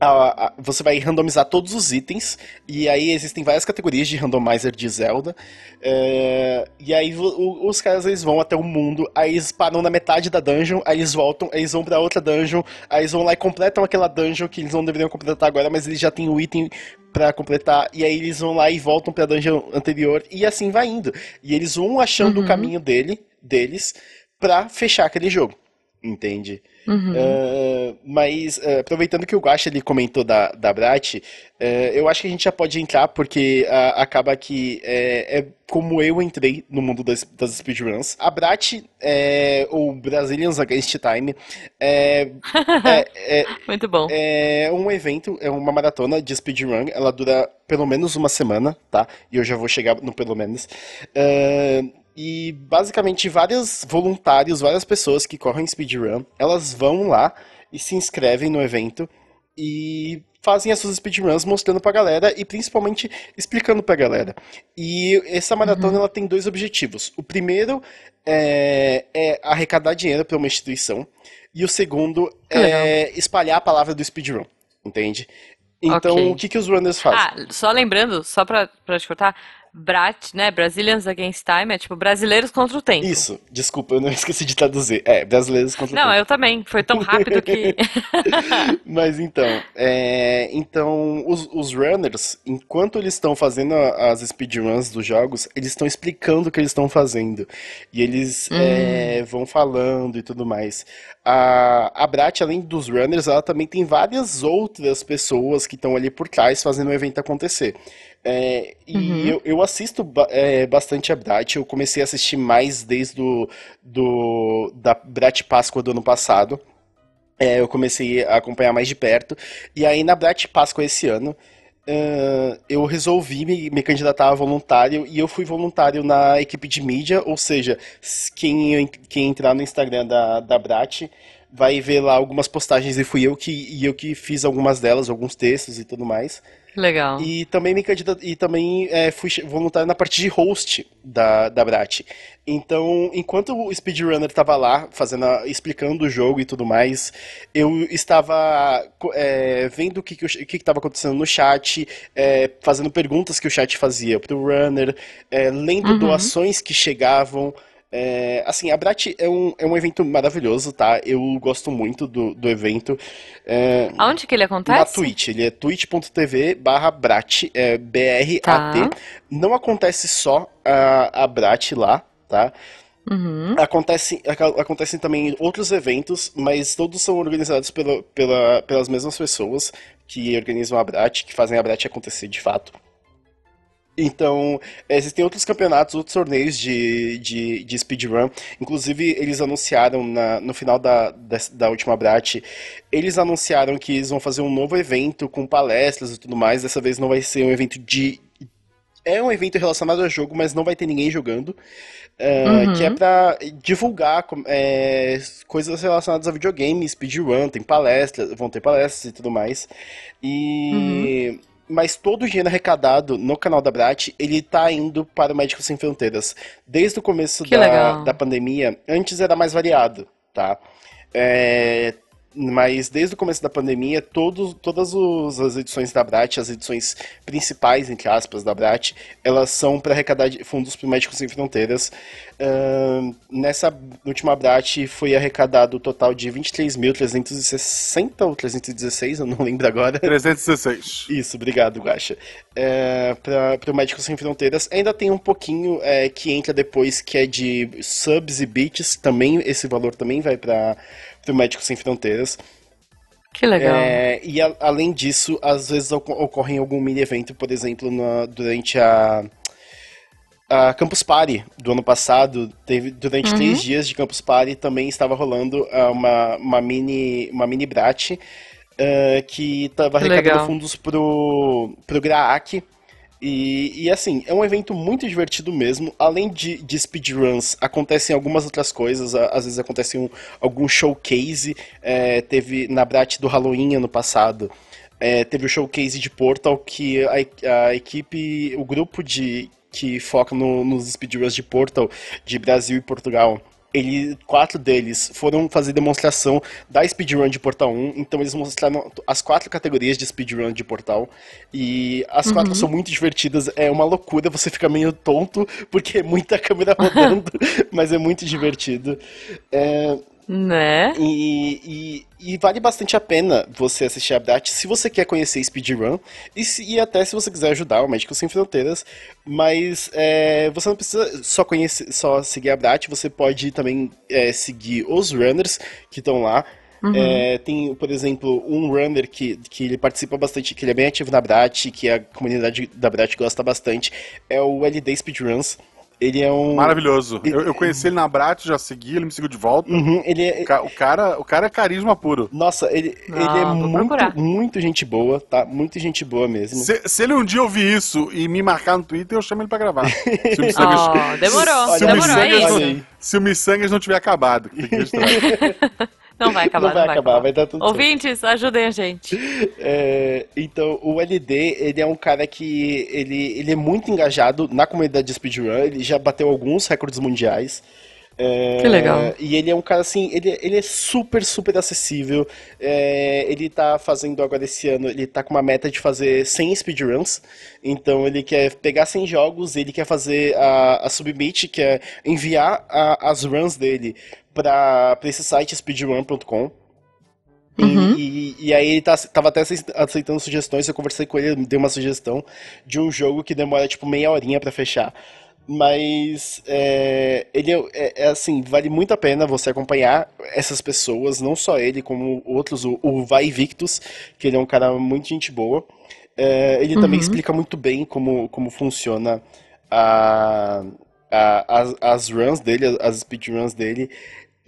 a- a- Você vai randomizar todos os itens, e aí existem várias categorias de randomizer de Zelda. é, e aí o- os caras eles vão até o mundo, aí eles param na metade da dungeon, aí eles voltam, aí eles vão pra outra dungeon, aí eles vão lá e completam aquela dungeon que eles não deveriam completar agora, mas eles já têm o item pra completar, e aí eles vão lá e voltam pra dungeon anterior, e assim vai indo. E eles vão achando Uhum. o caminho dele, deles pra fechar aquele jogo. Entende? Uhum. Ah, mas ah, aproveitando que o Guaxa ele comentou da, da Brat, eh, eu acho que a gente já pode entrar, porque acaba que é, é como eu entrei no mundo das, das speedruns. A Brat, é, ou Brazilians Against Time, é, é, é, Muito bom. é um evento, é uma maratona de speedrun. Ela dura pelo menos uma semana, tá? E eu já vou chegar no pelo menos. Ah, e basicamente vários voluntários, várias pessoas que correm speedrun, elas vão lá e se inscrevem no evento e fazem as suas speedruns mostrando pra galera e principalmente explicando pra galera. E essa maratona ela tem dois objetivos. O primeiro é, é arrecadar dinheiro para uma instituição e o segundo é espalhar a palavra do speedrun, entende? Então, Ok. o que, que os runners fazem? Ah, só lembrando, só pra, pra te cortar, Brat, né? Brazilians Against Time é tipo brasileiros contra o tempo. Isso, desculpa, eu não esqueci de traduzir. É, brasileiros contra o Não, tempo. eu também. Foi tão rápido que. Mas então, é, então os, os runners, enquanto eles estão fazendo as speedruns dos jogos, eles estão explicando o que eles estão fazendo. E eles é, vão falando e tudo mais. A, a Brat, além dos runners, ela também tem várias outras pessoas que estão ali por trás fazendo o evento acontecer. É, e eu, eu assisto ba- é, bastante a Brat, eu comecei a assistir mais desde do, do, da Brat Páscoa do ano passado. É, eu comecei a acompanhar mais de perto. E aí, na Brat Páscoa esse ano, ah, eu resolvi me, me candidatar a voluntário e eu fui voluntário na equipe de mídia, ou seja, quem, quem entrar no Instagram da, da Brat vai ver lá algumas postagens e fui eu que, e eu que fiz algumas delas, alguns textos e tudo mais. Legal. E também me candidat... e também é, fui voluntário na parte de host da, da Brat. Então, enquanto o speedrunner estava lá, fazendo a... explicando o jogo e tudo mais, eu estava é, vendo o que estava que, que acontecendo no chat, é, fazendo perguntas que o chat fazia pro runner, é, lendo uhum. doações que chegavam. É, assim, a Brat é um, é um evento maravilhoso, tá? Eu gosto muito do, do evento. É, Aonde que ele acontece? Na Twitch. Ele é twitch.tv barra Brat, é B-R-A-T. Tá. Não acontece só a, a Brat lá, tá? Uhum. Acontece, acontecem também outros eventos, mas todos são organizados pela, pela, pelas mesmas pessoas que organizam a Brat, que fazem a Brat acontecer de fato. Então, existem outros campeonatos, outros torneios de, de, de speedrun. Inclusive, eles anunciaram na, no final da, da, da, última Brat, eles anunciaram que eles vão fazer um novo evento com palestras e tudo mais. Dessa vez não vai ser um evento de. É um evento relacionado ao jogo, mas não vai ter ninguém jogando. Uh, uhum. Que é pra divulgar é, coisas relacionadas a videogame, speedrun, tem palestras, vão ter palestras e tudo mais. E. Uhum mas todo o dinheiro arrecadado no canal da Brat, ele tá indo para o Médicos Sem Fronteiras. Desde o começo da, da pandemia, antes era mais variado, tá? É, mas desde o começo da pandemia, todas os, as edições da Brat, as edições principais, entre aspas, da Brat, elas são para arrecadar fundos para Médicos Sem Fronteiras. Uh, nessa última Brat foi arrecadado o total de 23.360 ou 316, eu não lembro agora. 316. Isso, obrigado, Guaxa. É, para o Médicos Sem Fronteiras. Ainda tem um pouquinho é, que entra depois, que é de subs e bits, também, esse valor também vai para do Médicos Sem Fronteiras. Que legal. É, e a, além disso, às vezes ocorre algum mini evento, por exemplo, na, durante a, a Campus Party do ano passado, teve durante uhum. três dias de Campus Party também estava rolando uh, uma, uma mini uma mini brat uh, que estava arrecadando fundos pro pro Graak, e, e, assim, é um evento muito divertido mesmo. Além de, de speedruns, acontecem algumas outras coisas. Às vezes acontece um, algum showcase. É, teve na Brat do Halloween ano passado. É, teve o showcase de Portal que a, a equipe, o grupo de que foca no, nos speedruns de Portal de Brasil e Portugal ele, quatro deles foram fazer demonstração da speedrun de Portal 1, então eles mostraram as quatro categorias de speedrun de Portal, e as uhum. quatro são muito divertidas, é uma loucura, você fica meio tonto, porque é muita câmera rodando, mas é muito divertido. É, né? E, e, e, vale bastante a pena você assistir a Brat se você quer conhecer speedrun e, se, e até se você quiser ajudar o Médicos Sem Fronteiras. Mas é, você não precisa só, conhecer, só seguir a Brat, você pode também é, seguir os runners que estão lá. Uhum. É, tem, por exemplo, um runner que, que ele participa bastante, que ele é bem ativo na Brat, que a comunidade da Brat gosta bastante, é o LD Speedruns. Ele é um. Maravilhoso. Ele... Eu, eu, conheci ele na Brat, já segui, ele me seguiu de volta. Uhum, ele é... o, cara, o cara é carisma puro. Nossa, ele, Não, ele é muito, muito gente boa, tá? Muito gente boa mesmo. Se, se, ele um dia ouvir isso e me marcar no Twitter, eu chamo ele pra gravar. Se o Missangas... oh, demorou, se demorou, o Missangas, é Se o Missangas não tiver acabado. Não vai acabar, não vai, não vai acabar, acabar, vai dar tudo Ouvintes, certo. ajudem a gente. É, então, o LD, ele é um cara que ele, ele é muito engajado na comunidade de speedrun, ele já bateu alguns recordes mundiais. É, que legal. E ele é um cara assim, ele, ele é super, super acessível. É, ele tá fazendo agora esse ano, ele tá com uma meta de fazer 100 speedruns. Então ele quer pegar 100 jogos, ele quer fazer a, a submit, que é enviar a, as runs dele para esse site speedrun.com. Uhum. E, e, e, aí ele tá, tava até aceitando sugestões, eu conversei com ele, dei uma sugestão de um jogo que demora tipo meia horinha para fechar. Mas é, ele é, é, é, assim, vale muito a pena você acompanhar essas pessoas, não só ele, como outros, o, o Vai Victus, que ele é um cara muito gente boa. É, ele uhum. também explica muito bem como, como funciona a, a, as, as runs dele, as speedruns dele.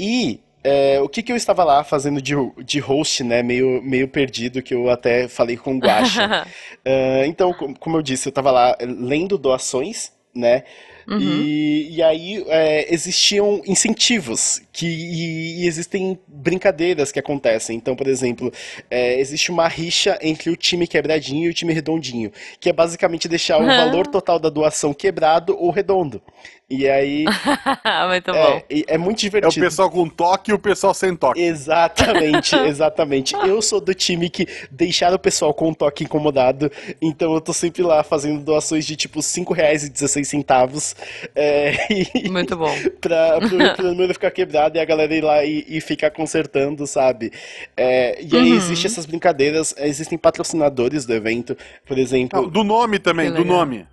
E é, o que, que eu estava lá fazendo de, de host, né? Meio, meio perdido, que eu até falei com o Guacha. uh, então, como eu disse, eu estava lá lendo doações, né? Uhum. E, e aí é, existiam incentivos que, e, e, existem brincadeiras que acontecem. Então, por exemplo, é, existe uma rixa entre o time quebradinho e o time redondinho, que é basicamente deixar o valor total da doação quebrado ou redondo. E aí. muito bom. É, é, muito divertido. É o pessoal com toque e o pessoal sem toque. Exatamente, exatamente. eu sou do time que deixar o pessoal com toque incomodado, então eu tô sempre lá fazendo doações de tipo 5 reais e 16 centavos. É, e, muito bom. pra, pro, pro número ficar quebrado e a galera ir lá e, e ficar consertando, sabe? É, e aí uhum. existem essas brincadeiras, existem patrocinadores do evento, por exemplo. Não, do nome também, do nome.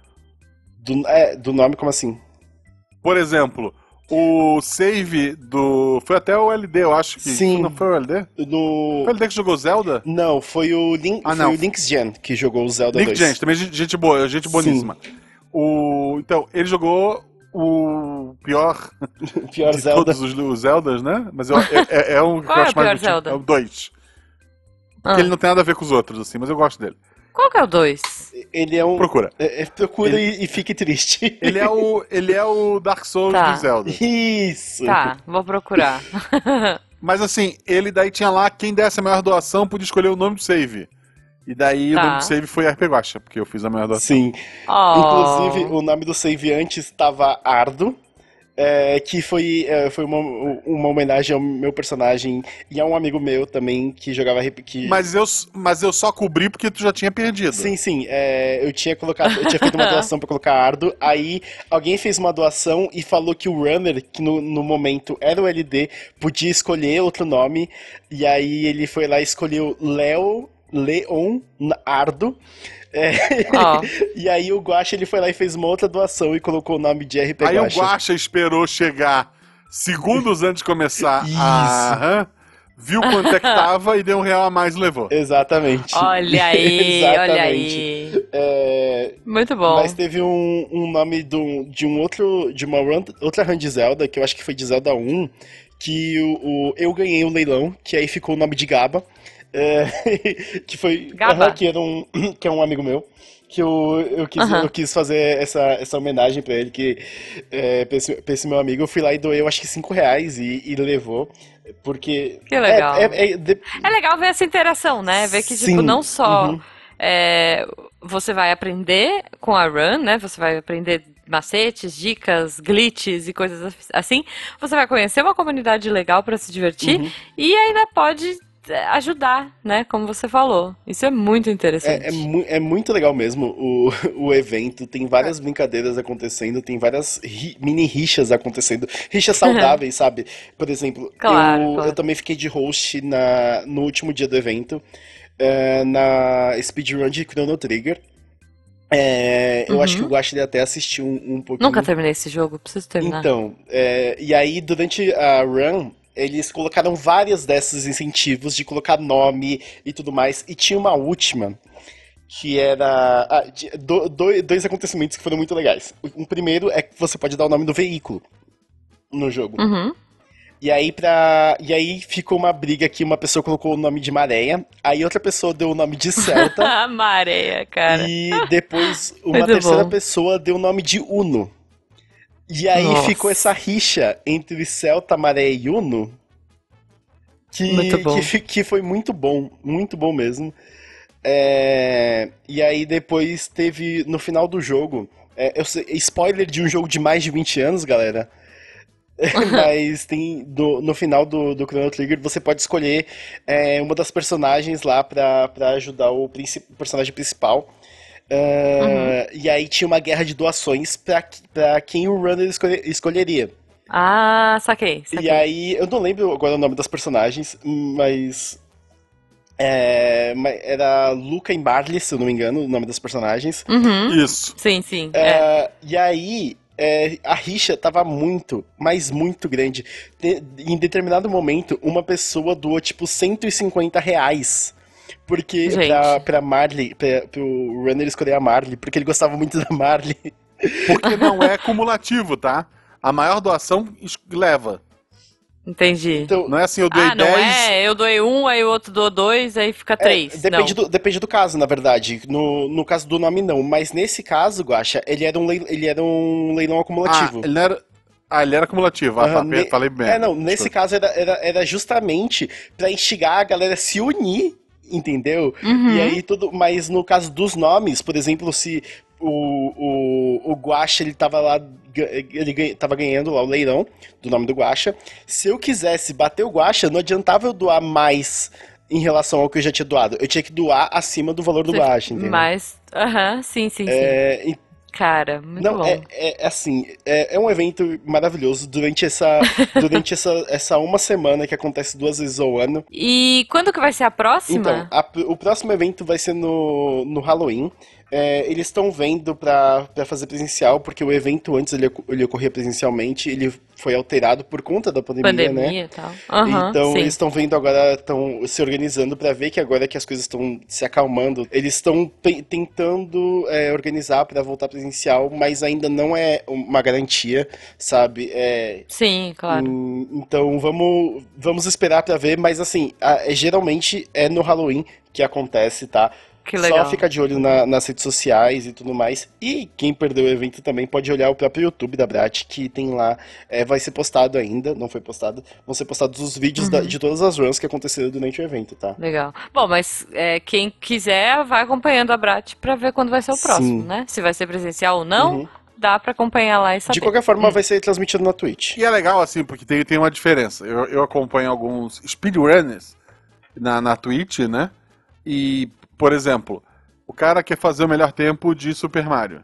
Do, é, do nome, como assim? Por exemplo, o save do. Foi até o LD, eu acho que. Sim. Não foi o LD? No... Foi o LD que jogou Zelda? Não, foi o, Link... ah, não. foi o Link's Gen que jogou o Zelda Link 2. Gen, também gente boa, gente boníssima. O... Então, ele jogou o pior. pior de Zelda. todos os, os Zeldas, né? Mas eu, é, é, é um que eu acho é o mais. Zelda? É o 2. Porque ah. ele não tem nada a ver com os outros, assim, mas eu gosto dele. Qual que é o 2? Ele é um. Procura. É, é, procura ele... e, e, fique triste. Ele é o, ele é o Dark Souls tá. do Zelda. Isso. Tá, vou procurar. Mas assim, ele daí tinha lá quem desse a maior doação podia escolher o nome do save. E daí tá. o nome do save foi RP Guacha, porque eu fiz a maior doação. Sim. Oh. Inclusive, o nome do save antes estava Ardo, é, que foi, é, foi uma, uma homenagem ao meu personagem e a um amigo meu também que jogava que... Mas eu, mas eu só cobri porque tu já tinha perdido. Sim, sim. É, eu tinha colocado, eu tinha feito uma doação para colocar Ardo, aí alguém fez uma doação e falou que o runner, que no, no momento era o LD, podia escolher outro nome, e aí ele foi lá e escolheu Léo Leon Ardo. É, oh. e aí o Guacha ele foi lá e fez uma outra doação e colocou o nome de RP Aí Guacha. o Guacha esperou chegar segundos antes de começar Isso. a... Viu quanto é que tava e deu um real a mais e levou. Exatamente. Olha aí, olha aí. É, Muito bom. Mas teve um, um nome do, de um outro. De uma run, outra run de Zelda, que eu acho que foi de Zelda 1, que o, o eu ganhei o um leilão, que aí ficou o nome de Gaba. É, que foi. Gaba. que, era um, que é um amigo meu. Que eu, eu, quis, eu quis fazer essa, essa homenagem pra ele, que é, pra, esse, pra esse meu amigo. Eu fui lá e doei, eu acho que 5 reais e, e levou. Porque. Que legal. É, é, é, de... é, legal ver essa interação, né? Ver que, tipo, Sim. tipo, não só. Uhum. É, você vai aprender com a run, né? Você vai aprender macetes, dicas, glitches e coisas assim. Você vai conhecer uma comunidade legal para se divertir uhum. e ainda pode ajudar, né? Como você falou. Isso é muito interessante. É, é, mu é muito legal mesmo o, o evento. Tem várias brincadeiras acontecendo, tem várias ri mini rixas acontecendo. Rixas saudáveis, sabe? Por exemplo, claro, eu, claro. eu também fiquei de host na, no último dia do evento, é, na speedrun de Chrono Trigger. É, eu uhum. acho que o Guaxinim até assistiu um, um pouquinho. Nunca terminei esse jogo, preciso terminar. Então, é, e aí durante a run, eles colocaram várias desses incentivos de colocar nome e tudo mais. E tinha uma última que era ah, do, do, dois acontecimentos que foram muito legais. Um primeiro é que você pode dar o nome do veículo no jogo. Uhum. E aí pra. E aí ficou uma briga que uma pessoa colocou o nome de Maréia, aí outra pessoa deu o nome de Celta. Maréia, cara. E depois uma muito terceira bom. pessoa deu o nome de Uno. E aí Nossa. ficou essa rixa entre Celta, Maré e Uno. Que, que, que, foi muito bom, muito bom mesmo. É, e aí depois teve, no final do jogo, é, eu spoiler de um jogo de mais de 20 anos, galera. Mas tem do, no final do, do Chrono Trigger você pode escolher é, uma das personagens lá pra, pra ajudar o, o personagem principal. Uh, uhum. E aí tinha uma guerra de doações pra, pra quem o runner escolhe, escolheria. Ah, saquei, saquei. E aí, eu não lembro agora o nome das personagens, mas. É, era Luca e Marley, se eu não me engano, o nome das personagens. Uhum. Isso. Sim, sim. É, é. E aí, é, a rixa tava muito, mas muito grande. De, em determinado momento, uma pessoa doou tipo 150 reais porque pra, pra Marley, pra, pro Runner escolher a Marley, porque ele gostava muito da Marley. Porque não é cumulativo, tá? A maior doação leva. Entendi. Então, Não é assim, eu doei ah, não 10. é? Eu doei um, aí o outro doou dois, aí fica é, três. depende, não. do, depende do caso, na verdade. No, no caso do nome, não. Mas nesse caso, Guaxa, ele era um, leilão, ele era um leilão Ah, acumulativo. ele não era. Ah, ele era acumulativo. Ah, ne- falei bem. É, não, nesse Desculpa. caso era, era, era justamente pra instigar a galera a se unir, entendeu? Uhum. E aí tudo. Mas no caso dos nomes, por exemplo, se o, o, o Guaxa ele tava lá. Ele tava ganhando lá o leilão do nome do Guaxa. Se eu quisesse bater o Guaxa, não adiantava eu doar mais em relação ao que eu já tinha doado. Eu tinha que doar acima do valor do Guaxa, entendeu? Mas, aham, sim, sim, sim. É, e- Cara, muito não, bom. é, é- é assim, é, é um evento maravilhoso durante essa, durante essa, essa uma semana que acontece duas vezes ao ano. E quando que vai ser a próxima? Então, a- o próximo evento vai ser no, no Halloween. É, eles estão vendo pra fazer presencial, porque o evento antes ele, ele ocorria presencialmente, ele foi alterado por conta da pandemia, né? Pandemia e tal. Aham, Então sim. eles estão vendo agora, estão se organizando pra ver que agora que as coisas estão se acalmando, eles estão tentando é, organizar pra voltar presencial, mas ainda não é uma garantia, sabe? É, Sim, claro. hum, então vamos, vamos esperar pra ver, mas assim, a- geralmente é no Halloween que acontece, tá? Que legal. Só fica de olho na- nas redes sociais e tudo mais. E quem perdeu o evento também pode olhar o próprio YouTube da Brat, que tem lá, é, vai ser postado ainda, não foi postado, vão ser postados os vídeos Uhum. da- de todas as runs que aconteceram durante o evento, tá? Legal. Bom, mas é, quem quiser vai acompanhando a Brat pra ver quando vai ser o próximo, Sim. né? Se vai ser presencial ou não, Uhum. dá pra acompanhar lá e saber. De qualquer forma, vai ser transmitido na Twitch. E é legal, assim, porque tem, tem uma diferença. Eu, eu acompanho alguns speedrunners na, na Twitch, né? E, por exemplo, o cara quer fazer o melhor tempo de Super Mario.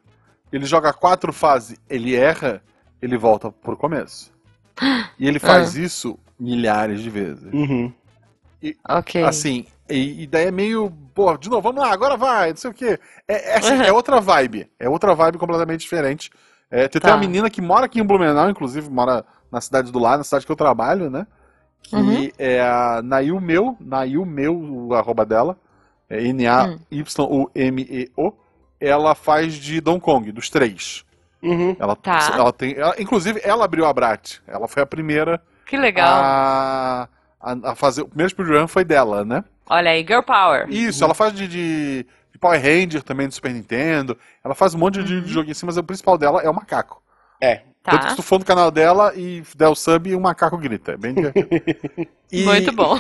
Ele joga quatro fases, ele erra, ele volta pro começo. E ele faz isso milhares de vezes. Uhum. Ok. Assim, e, e daí é meio, pô, de novo, vamos lá, agora vai, não sei o quê. É, é, assim, é outra vibe. É outra vibe completamente diferente. É, tem, Tá. uma menina que mora aqui em Blumenau, inclusive, mora na cidade do lado, na cidade que eu trabalho, né? Que Uhum. é a Nail Meu, Nail Meu, o arroba dela. É N-A-Y-U-M-E-O. Ela faz de Donkey Kong, dos três. Uhum. Ela, Tá. ela tem. ela- inclusive, ela abriu a Brat. Ela foi a primeira Que legal. a, a, a fazer. O primeiro speedrun foi dela, né? Olha aí, Girl Power. Isso, ela faz de, de, de Power Ranger também do Super Nintendo. Ela faz um monte de, de joguinho assim, mas o principal dela é o macaco. É. Tanto que Tá. se tu for no canal dela e der o sub, o macaco grita. É bem. E- Muito bom.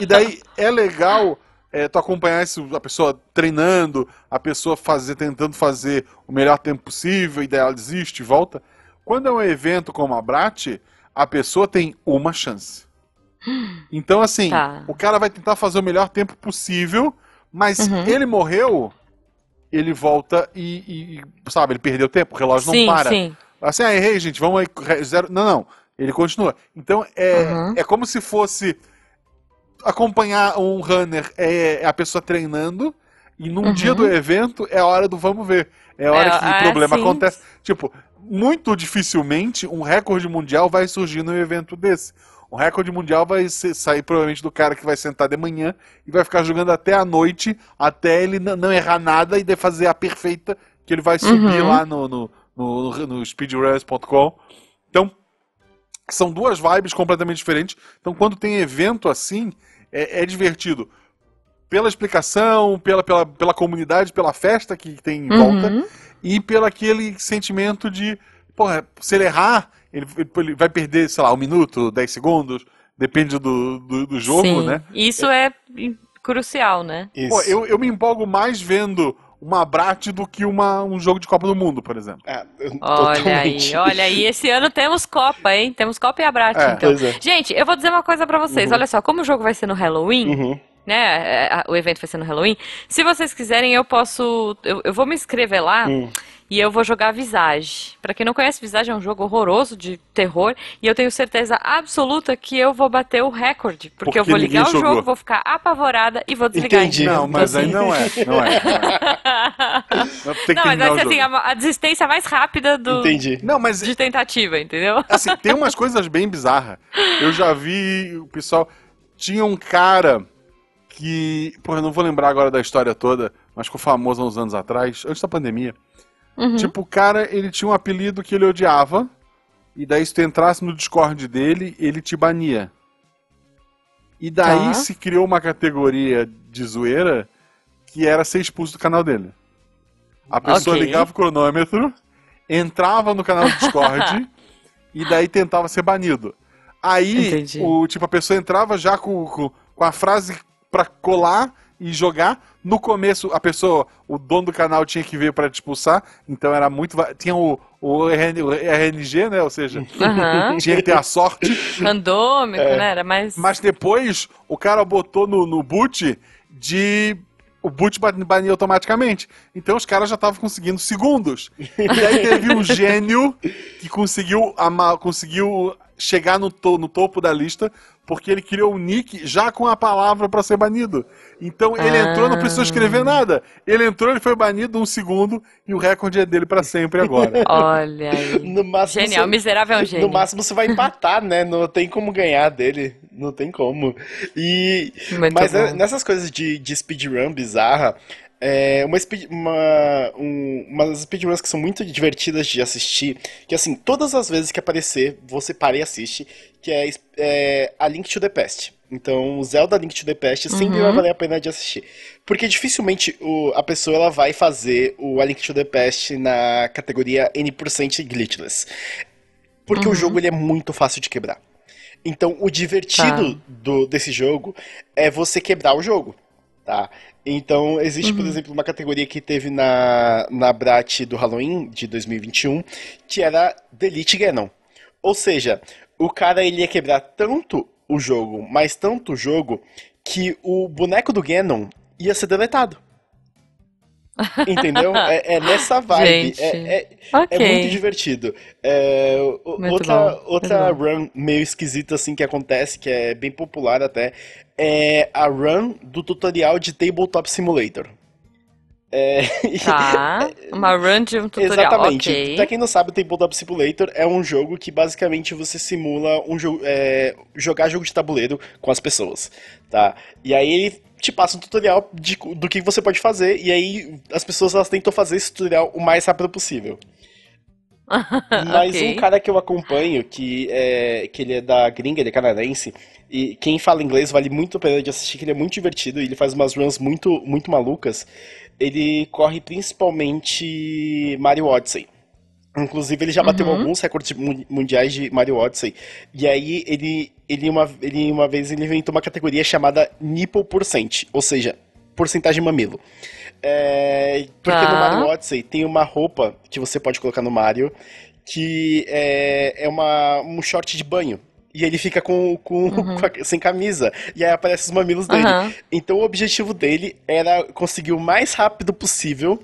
E daí é legal é, tu acompanhar a pessoa treinando, a pessoa fazer, tentando fazer o melhor tempo possível, e daí ela desiste e volta. Quando é um evento como a Brat, a pessoa tem uma chance. Então, assim, Tá. o cara vai tentar fazer o melhor tempo possível, mas Uhum. ele morreu, ele volta e, e- sabe, ele perdeu tempo, o relógio sim, não para. sim. Assim, ah, errei, gente, vamos aí, zero. Não, não, ele continua. Então, é, Uhum. é como se fosse acompanhar um runner é, é a pessoa treinando, e num Uhum. dia do evento é a hora do vamos ver. É a hora É, que o é, problema sim. acontece. Tipo, muito dificilmente um recorde mundial vai surgir num evento desse. Um recorde mundial vai sair provavelmente do cara que vai sentar de manhã e vai ficar jogando até a noite, até ele não errar nada e de fazer a perfeita que ele vai subir Uhum. lá no, no, no, no- no speedruns.com. Então, são duas vibes completamente diferentes. Então, quando tem evento assim, é, é divertido. Pela explicação, pela, pela, pela comunidade, pela festa que tem em volta, Uhum. e pelo aquele sentimento de, porra, se ele errar, ele, ele vai perder, sei lá, um minuto, dez segundos, depende do, do, do jogo, Sim. né? Isso é crucial, né? Isso. Pô, eu, eu me empolgo mais vendo uma Brat do que uma, um jogo de Copa do Mundo, por exemplo. Ah, Olha totalmente. aí, olha aí. Esse ano temos Copa, hein? Temos Copa e Abrat, É, então. pois é. Gente, eu vou dizer uma coisa pra vocês. Uhum. Olha só, como o jogo vai ser no Halloween, Uhum. né? é, a- O evento vai ser no Halloween. Se vocês quiserem, eu posso. Eu, eu vou me inscrever lá Hum. E eu vou jogar Visage. Pra quem não conhece, Visage é um jogo horroroso de terror. E eu tenho certeza absoluta que eu vou bater o recorde. Porque, Porque eu vou ligar o ninguém jogo, jogou. vou ficar apavorada e vou desligar. Entendi. Não, mas aí não é. Não é. Não, é. Não, mas vai ser assim, jogo. a, a desistência mais rápida do, Entendi. Não, mas de tentativa, entendeu? Assim, tem umas coisas bem bizarras. Eu já vi o pessoal. Tinha um cara que. Pô, eu não vou lembrar agora da história toda, mas ficou famoso há uns anos atrás, antes da pandemia. Uhum. Tipo, o cara, ele tinha um apelido que ele odiava, e daí se tu entrasse no Discord dele, ele te bania. E daí Tá. se criou uma categoria de zoeira que era ser expulso do canal dele. A pessoa Ok. ligava o cronômetro, entrava no canal do Discord e daí tentava ser banido. Aí, Entendi. o, tipo, a pessoa entrava já com, com, com a frase pra colar e jogar. No começo, a pessoa, o dono do canal tinha que ver pra te expulsar, então era muito. Tinha o, o, RN, o RNG, né? Ou seja, Aham. tinha que ter a sorte. Randômico, É. né? Era mais. Mas depois o cara botou no, no boot de. O boot ba- bania automaticamente. Então os caras já estavam conseguindo segundos. E aí teve um gênio que conseguiu, ama- conseguiu chegar no, to- no topo da lista porque ele criou um nick já com a palavra para ser banido. Então ele entrou, não precisou escrever nada. Ele entrou, ele foi banido um segundo e o recorde é dele para sempre agora. Olha aí. No máximo, Genial, você- miserável é um gênio. No máximo você vai empatar, né? Não tem como ganhar dele. Não tem como. E. Muito mas né, bom. nessas coisas de, de speedrun bizarra, é uma, speed, uma, um, umas speedruns que são muito divertidas de assistir, que assim, todas as vezes que aparecer, você para e assiste, que é, é a Link to the Past. Então, o Zelda Link to the Past sempre Uhum. vai valer a pena de assistir. Porque dificilmente o, a pessoa ela vai fazer o A Link to the Past na categoria N% glitchless. Porque Uhum. o jogo ele é muito fácil de quebrar. Então, o divertido Tá. do, desse jogo é você quebrar o jogo, tá? Então, existe, Uhum. por exemplo, uma categoria que teve na, na Brat do Halloween de 2021, que era Delete Ganon. Ou seja, o cara ele ia quebrar tanto o jogo, mas tanto o jogo, que o boneco do Ganon ia ser deletado. Entendeu? É, é nessa vibe. Gente. É, é, Ok. é muito divertido. É, Muito outra bom, outra run meio esquisita assim que acontece, que é bem popular até, é a run do tutorial de Tabletop Simulator. É, Tá. Uma run de um tutorial. Exatamente. Ok. Pra quem não sabe, o Tabletop Simulator é um jogo que basicamente você simula um jogo, é, jogar jogo de tabuleiro com as pessoas, tá? E aí ele te passa um tutorial de- do que você pode fazer e aí as pessoas elas tentam fazer esse tutorial o mais rápido possível. Mas Ok. um cara que eu acompanho, que, é, que ele é da gringa, ele é canadense, e quem fala inglês vale muito a pena de assistir, que ele é muito divertido, e ele faz umas runs muito, muito malucas. Ele corre principalmente Mario Odyssey. Inclusive, ele já bateu Uhum. alguns recordes mu- mundiais de Mario Odyssey. E aí, ele, ele, uma, ele uma vez ele inventou uma categoria chamada Nipple Percent, ou seja, porcentagem mamilo. É, porque no Tá. Mario Odyssey tem uma roupa que você pode colocar no Mario que é, é uma, um short de banho. E ele fica com, com, com a- sem camisa. E aí aparecem os mamilos dele. Aham. Então o objetivo dele era conseguir o mais rápido possível.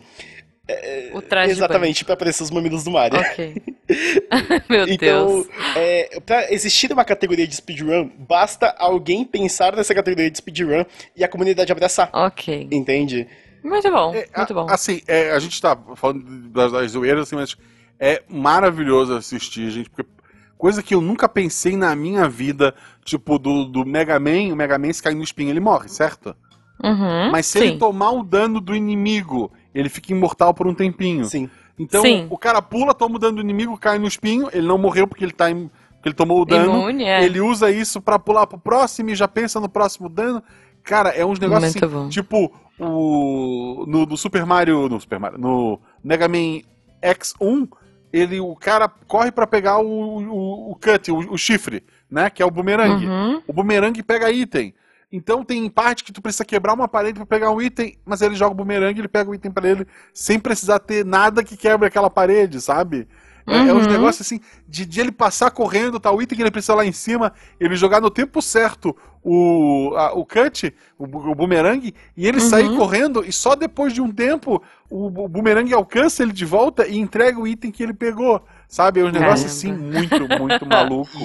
O traje exatamente, pra aparecer os mamilos do Mario. Ok. Meu Então, Deus. é, pra existir uma categoria de speedrun, basta alguém pensar nessa categoria de speedrun e a comunidade abraçar. Ok. Entende? Muito bom. É, Muito a- bom. Assim, é, a gente tá falando das, das zoeiras, assim, mas é maravilhoso assistir, gente, porque coisa que eu nunca pensei na minha vida, tipo, do, do Mega Man, o Mega Man se cair no espinho, ele morre, certo? Uhum. Mas se Sim. ele tomar o dano do inimigo, ele fica imortal por um tempinho. Sim. Então, Sim. o cara pula, toma o dano do inimigo, cai no espinho, ele não morreu porque ele tá im- porque ele tomou o dano. Imune, é. Ele usa isso pra pular pro próximo e já pensa no próximo dano. Cara, é uns negócios Muito assim, bom. tipo o no, do Super Mario, no Super Mario, no Mega Man X1, ele o cara corre pra pegar o, o, o cut, o, o chifre, né, que é o bumerangue. Uhum. O bumerangue pega item. Então tem parte que tu precisa quebrar uma parede pra pegar um item, mas ele joga o bumerangue, ele pega o item pra ele sem precisar ter nada que quebre aquela parede, sabe? É, é uns Uhum. negócios assim, de, de ele passar correndo, tá, o item que ele precisa lá em cima, ele jogar no tempo certo o, a- o cut, o, o bumerangue, e ele Uhum. sair correndo, e só depois de um tempo o, bumerangue alcança ele de volta e entrega o item que ele pegou, sabe? É um negócio Caramba. assim, muito, muito maluco.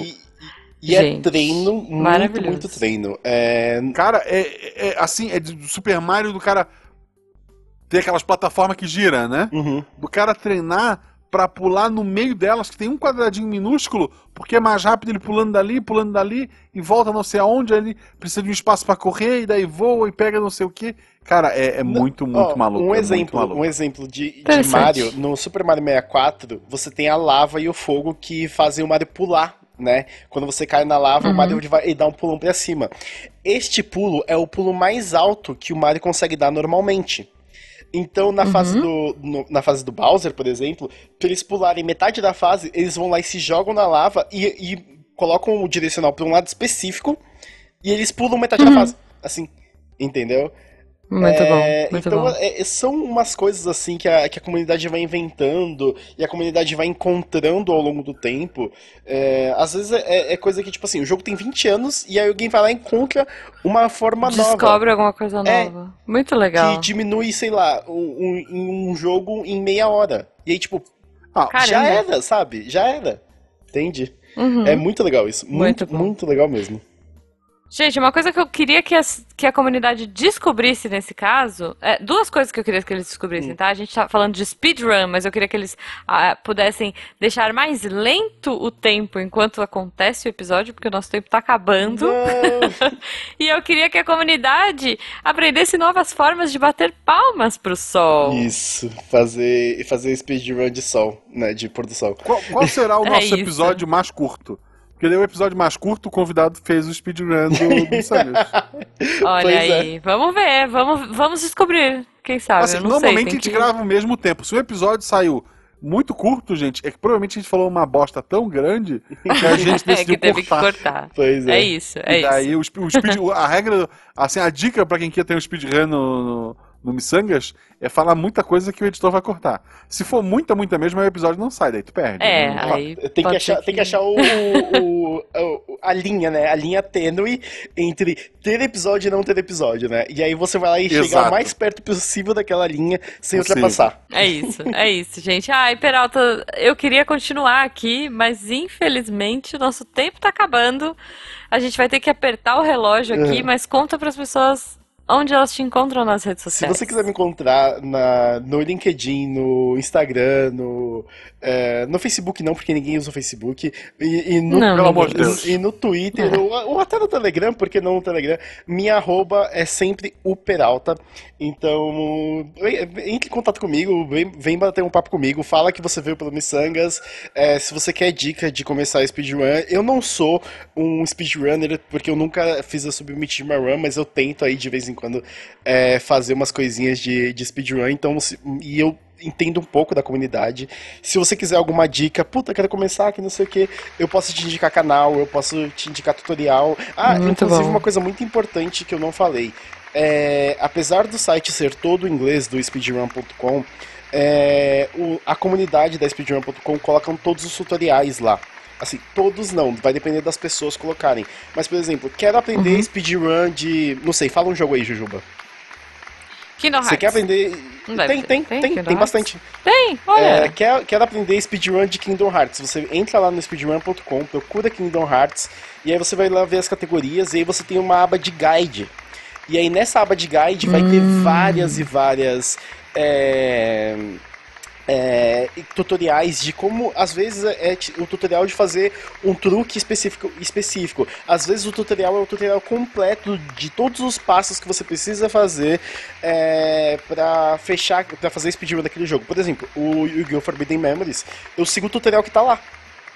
E, e é Gente, treino, muito, muito treino. É, Cara, é, é assim, é do Super Mario do cara ter aquelas plataformas que gira, né? uhum. Do cara treinar pra pular no meio delas, que tem um quadradinho minúsculo, porque é mais rápido ele pulando dali, pulando dali, e volta não sei aonde, ele precisa de um espaço pra correr, e daí voa e pega não sei o que. Cara, é, é muito, muito Ó, maluco. Um é exemplo, muito maluco. um exemplo de, de. Mario, no Super Mario 64, você tem a lava e o fogo que fazem o Mario pular, né? Quando você cai na lava, o Mario ele vai ele dá um pulão pra cima. Este pulo é o pulo mais alto que o Mario consegue dar normalmente. Então, na, fase do, no- na fase do Bowser, por exemplo, pra eles pularem metade da fase, eles vão lá e se jogam na lava e, e colocam o direcional pra um lado específico e eles pulam metade da fase. Assim, entendeu? Muito É, bom, muito então, bom. é- é- são umas coisas assim que a, que a comunidade vai inventando e a comunidade vai encontrando ao longo do tempo. É, às vezes é, é coisa que, tipo assim, o jogo tem 20 anos e aí alguém vai lá e encontra uma forma nova. Descobre alguma coisa É, nova. Muito legal. Que diminui, sei lá, um, um- um jogo em meia hora. E aí, tipo, Ah, já era, sabe? Já era. Entende? Uhum. É muito legal isso. Muito, Muito muito, legal mesmo. Gente, uma coisa que eu queria que, as- que a comunidade descobrisse nesse caso, é, duas coisas que eu queria que eles descobrissem, Hum. tá? A gente tá falando de speedrun, mas eu queria que eles ah, pudessem deixar mais lento o tempo enquanto acontece o episódio, porque o nosso tempo tá acabando. E eu queria que a comunidade aprendesse novas formas de bater palmas pro sol. Isso, fazer, fazer speedrun de sol, né? De pôr do sol. Qual, qual será o É nosso isso. episódio mais curto? Porque daí o episódio mais curto, o convidado fez o speedrun do, do Samus. Olha Pois é. aí, vamos ver, vamos, vamos descobrir. Quem sabe? Assim, normalmente sei, a gente que- grava ao mesmo tempo. Se o episódio saiu muito curto, gente, é que provavelmente a gente falou uma bosta tão grande que a gente É, decidiu que teve que cortar. cortar. Pois É é. isso, é e isso. daí o, sp- o speed, a regra, assim, a dica pra quem quer ter um speedrun no, no, no Missangas é falar muita coisa que o editor vai cortar. Se for muita, muita mesmo, aí o episódio não sai, daí tu perde. É, Não- aí Tem que, achar, ser tem que achar o, o- o- a linha, né? A linha tênue entre ter episódio e não ter episódio, né? E aí você vai lá e chegar o mais perto possível daquela linha sem Possível. ultrapassar. É isso, é isso, gente. Ai, Peralta, eu queria continuar aqui, mas infelizmente o nosso tempo tá acabando. A gente vai ter que apertar o relógio aqui, Uhum. mas conta pras pessoas onde elas te encontram nas redes Se sociais. você quiser me encontrar na, no LinkedIn, no Instagram, no, é, no Facebook não, porque ninguém usa o Facebook, e, e no, Não, pelo amor de. Deus. e no Twitter, É. ou, ou até no Telegram, porque não no Telegram, minha arroba é sempre o Peralta. Então, entre em contato comigo, vem, vem bater um papo comigo, fala que você veio pelo Missangas. É, se você quer dica de começar speedrun, eu não sou um speedrunner, porque eu nunca fiz a Submit uma run, mas eu tento aí de vez em quando é, fazer umas coisinhas de, de speedrun, então, e eu entendo um pouco da comunidade. Se você quiser alguma dica, puta, quero começar aqui, não sei o que, eu posso te indicar canal, eu posso te indicar tutorial. Ah, Muito inclusive bom. uma coisa muito importante que eu não falei. É, apesar do site ser todo em inglês do speedrun.com, é, a comunidade da speedrun.com colocam todos os tutoriais lá. Assim, todos não, vai depender das pessoas colocarem. Mas, por exemplo, quero aprender Uhum. speedrun de. Não sei, fala um jogo aí, Jujuba. Kingdom Você quer Hearts. aprender. Tem, tem, Tem tem, tem Hearts? bastante. Tem, olha. É, quer, quer aprender speedrun de Kingdom Hearts? Você entra lá no speedrun.com, procura Kingdom Hearts, e aí você vai lá ver as categorias, e aí você tem uma aba de guide. E aí nessa aba de guide vai ter várias e várias é, é, tutoriais de como, às vezes, é t- o tutorial de fazer um truque específico, específico. Às vezes o tutorial é o tutorial completo de todos os passos que você precisa fazer é, para fechar, para fazer speedrun daquele jogo. Por exemplo, o Yu-Gi-Oh! Forbidden Memories, eu sigo o tutorial que tá lá.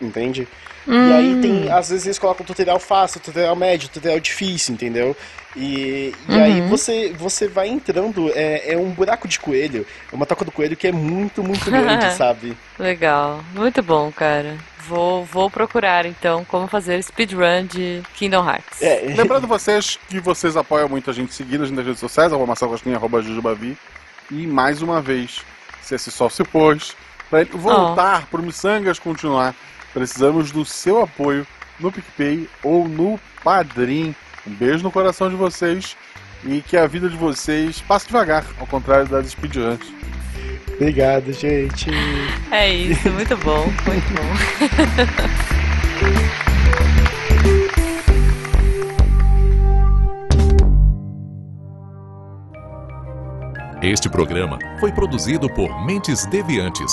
Entende? E aí tem, às vezes eles colocam tutorial fácil, tutorial médio, tutorial difícil, entendeu? E, e aí você, você vai entrando, é, é um buraco de coelho, é uma toca do coelho que é muito, muito grande, sabe? Legal, muito bom, cara. Vou, vou procurar então como fazer speedrun de Kingdom Hearts. É, Lembrando vocês que vocês apoiam muito a gente seguindo a gente nas redes sociais, arroba Marcelo Rosquinha, arroba Jujubavi. E mais uma vez, se esse sol se pôs, para ele voltar pro Missangas continuar, precisamos do seu apoio no PicPay ou no Padrim. Um beijo no coração de vocês e que a vida de vocês passe devagar, ao contrário das speedruns. Obrigado, gente. É isso, muito bom, muito bom. Este programa foi produzido por Mentes Deviantes.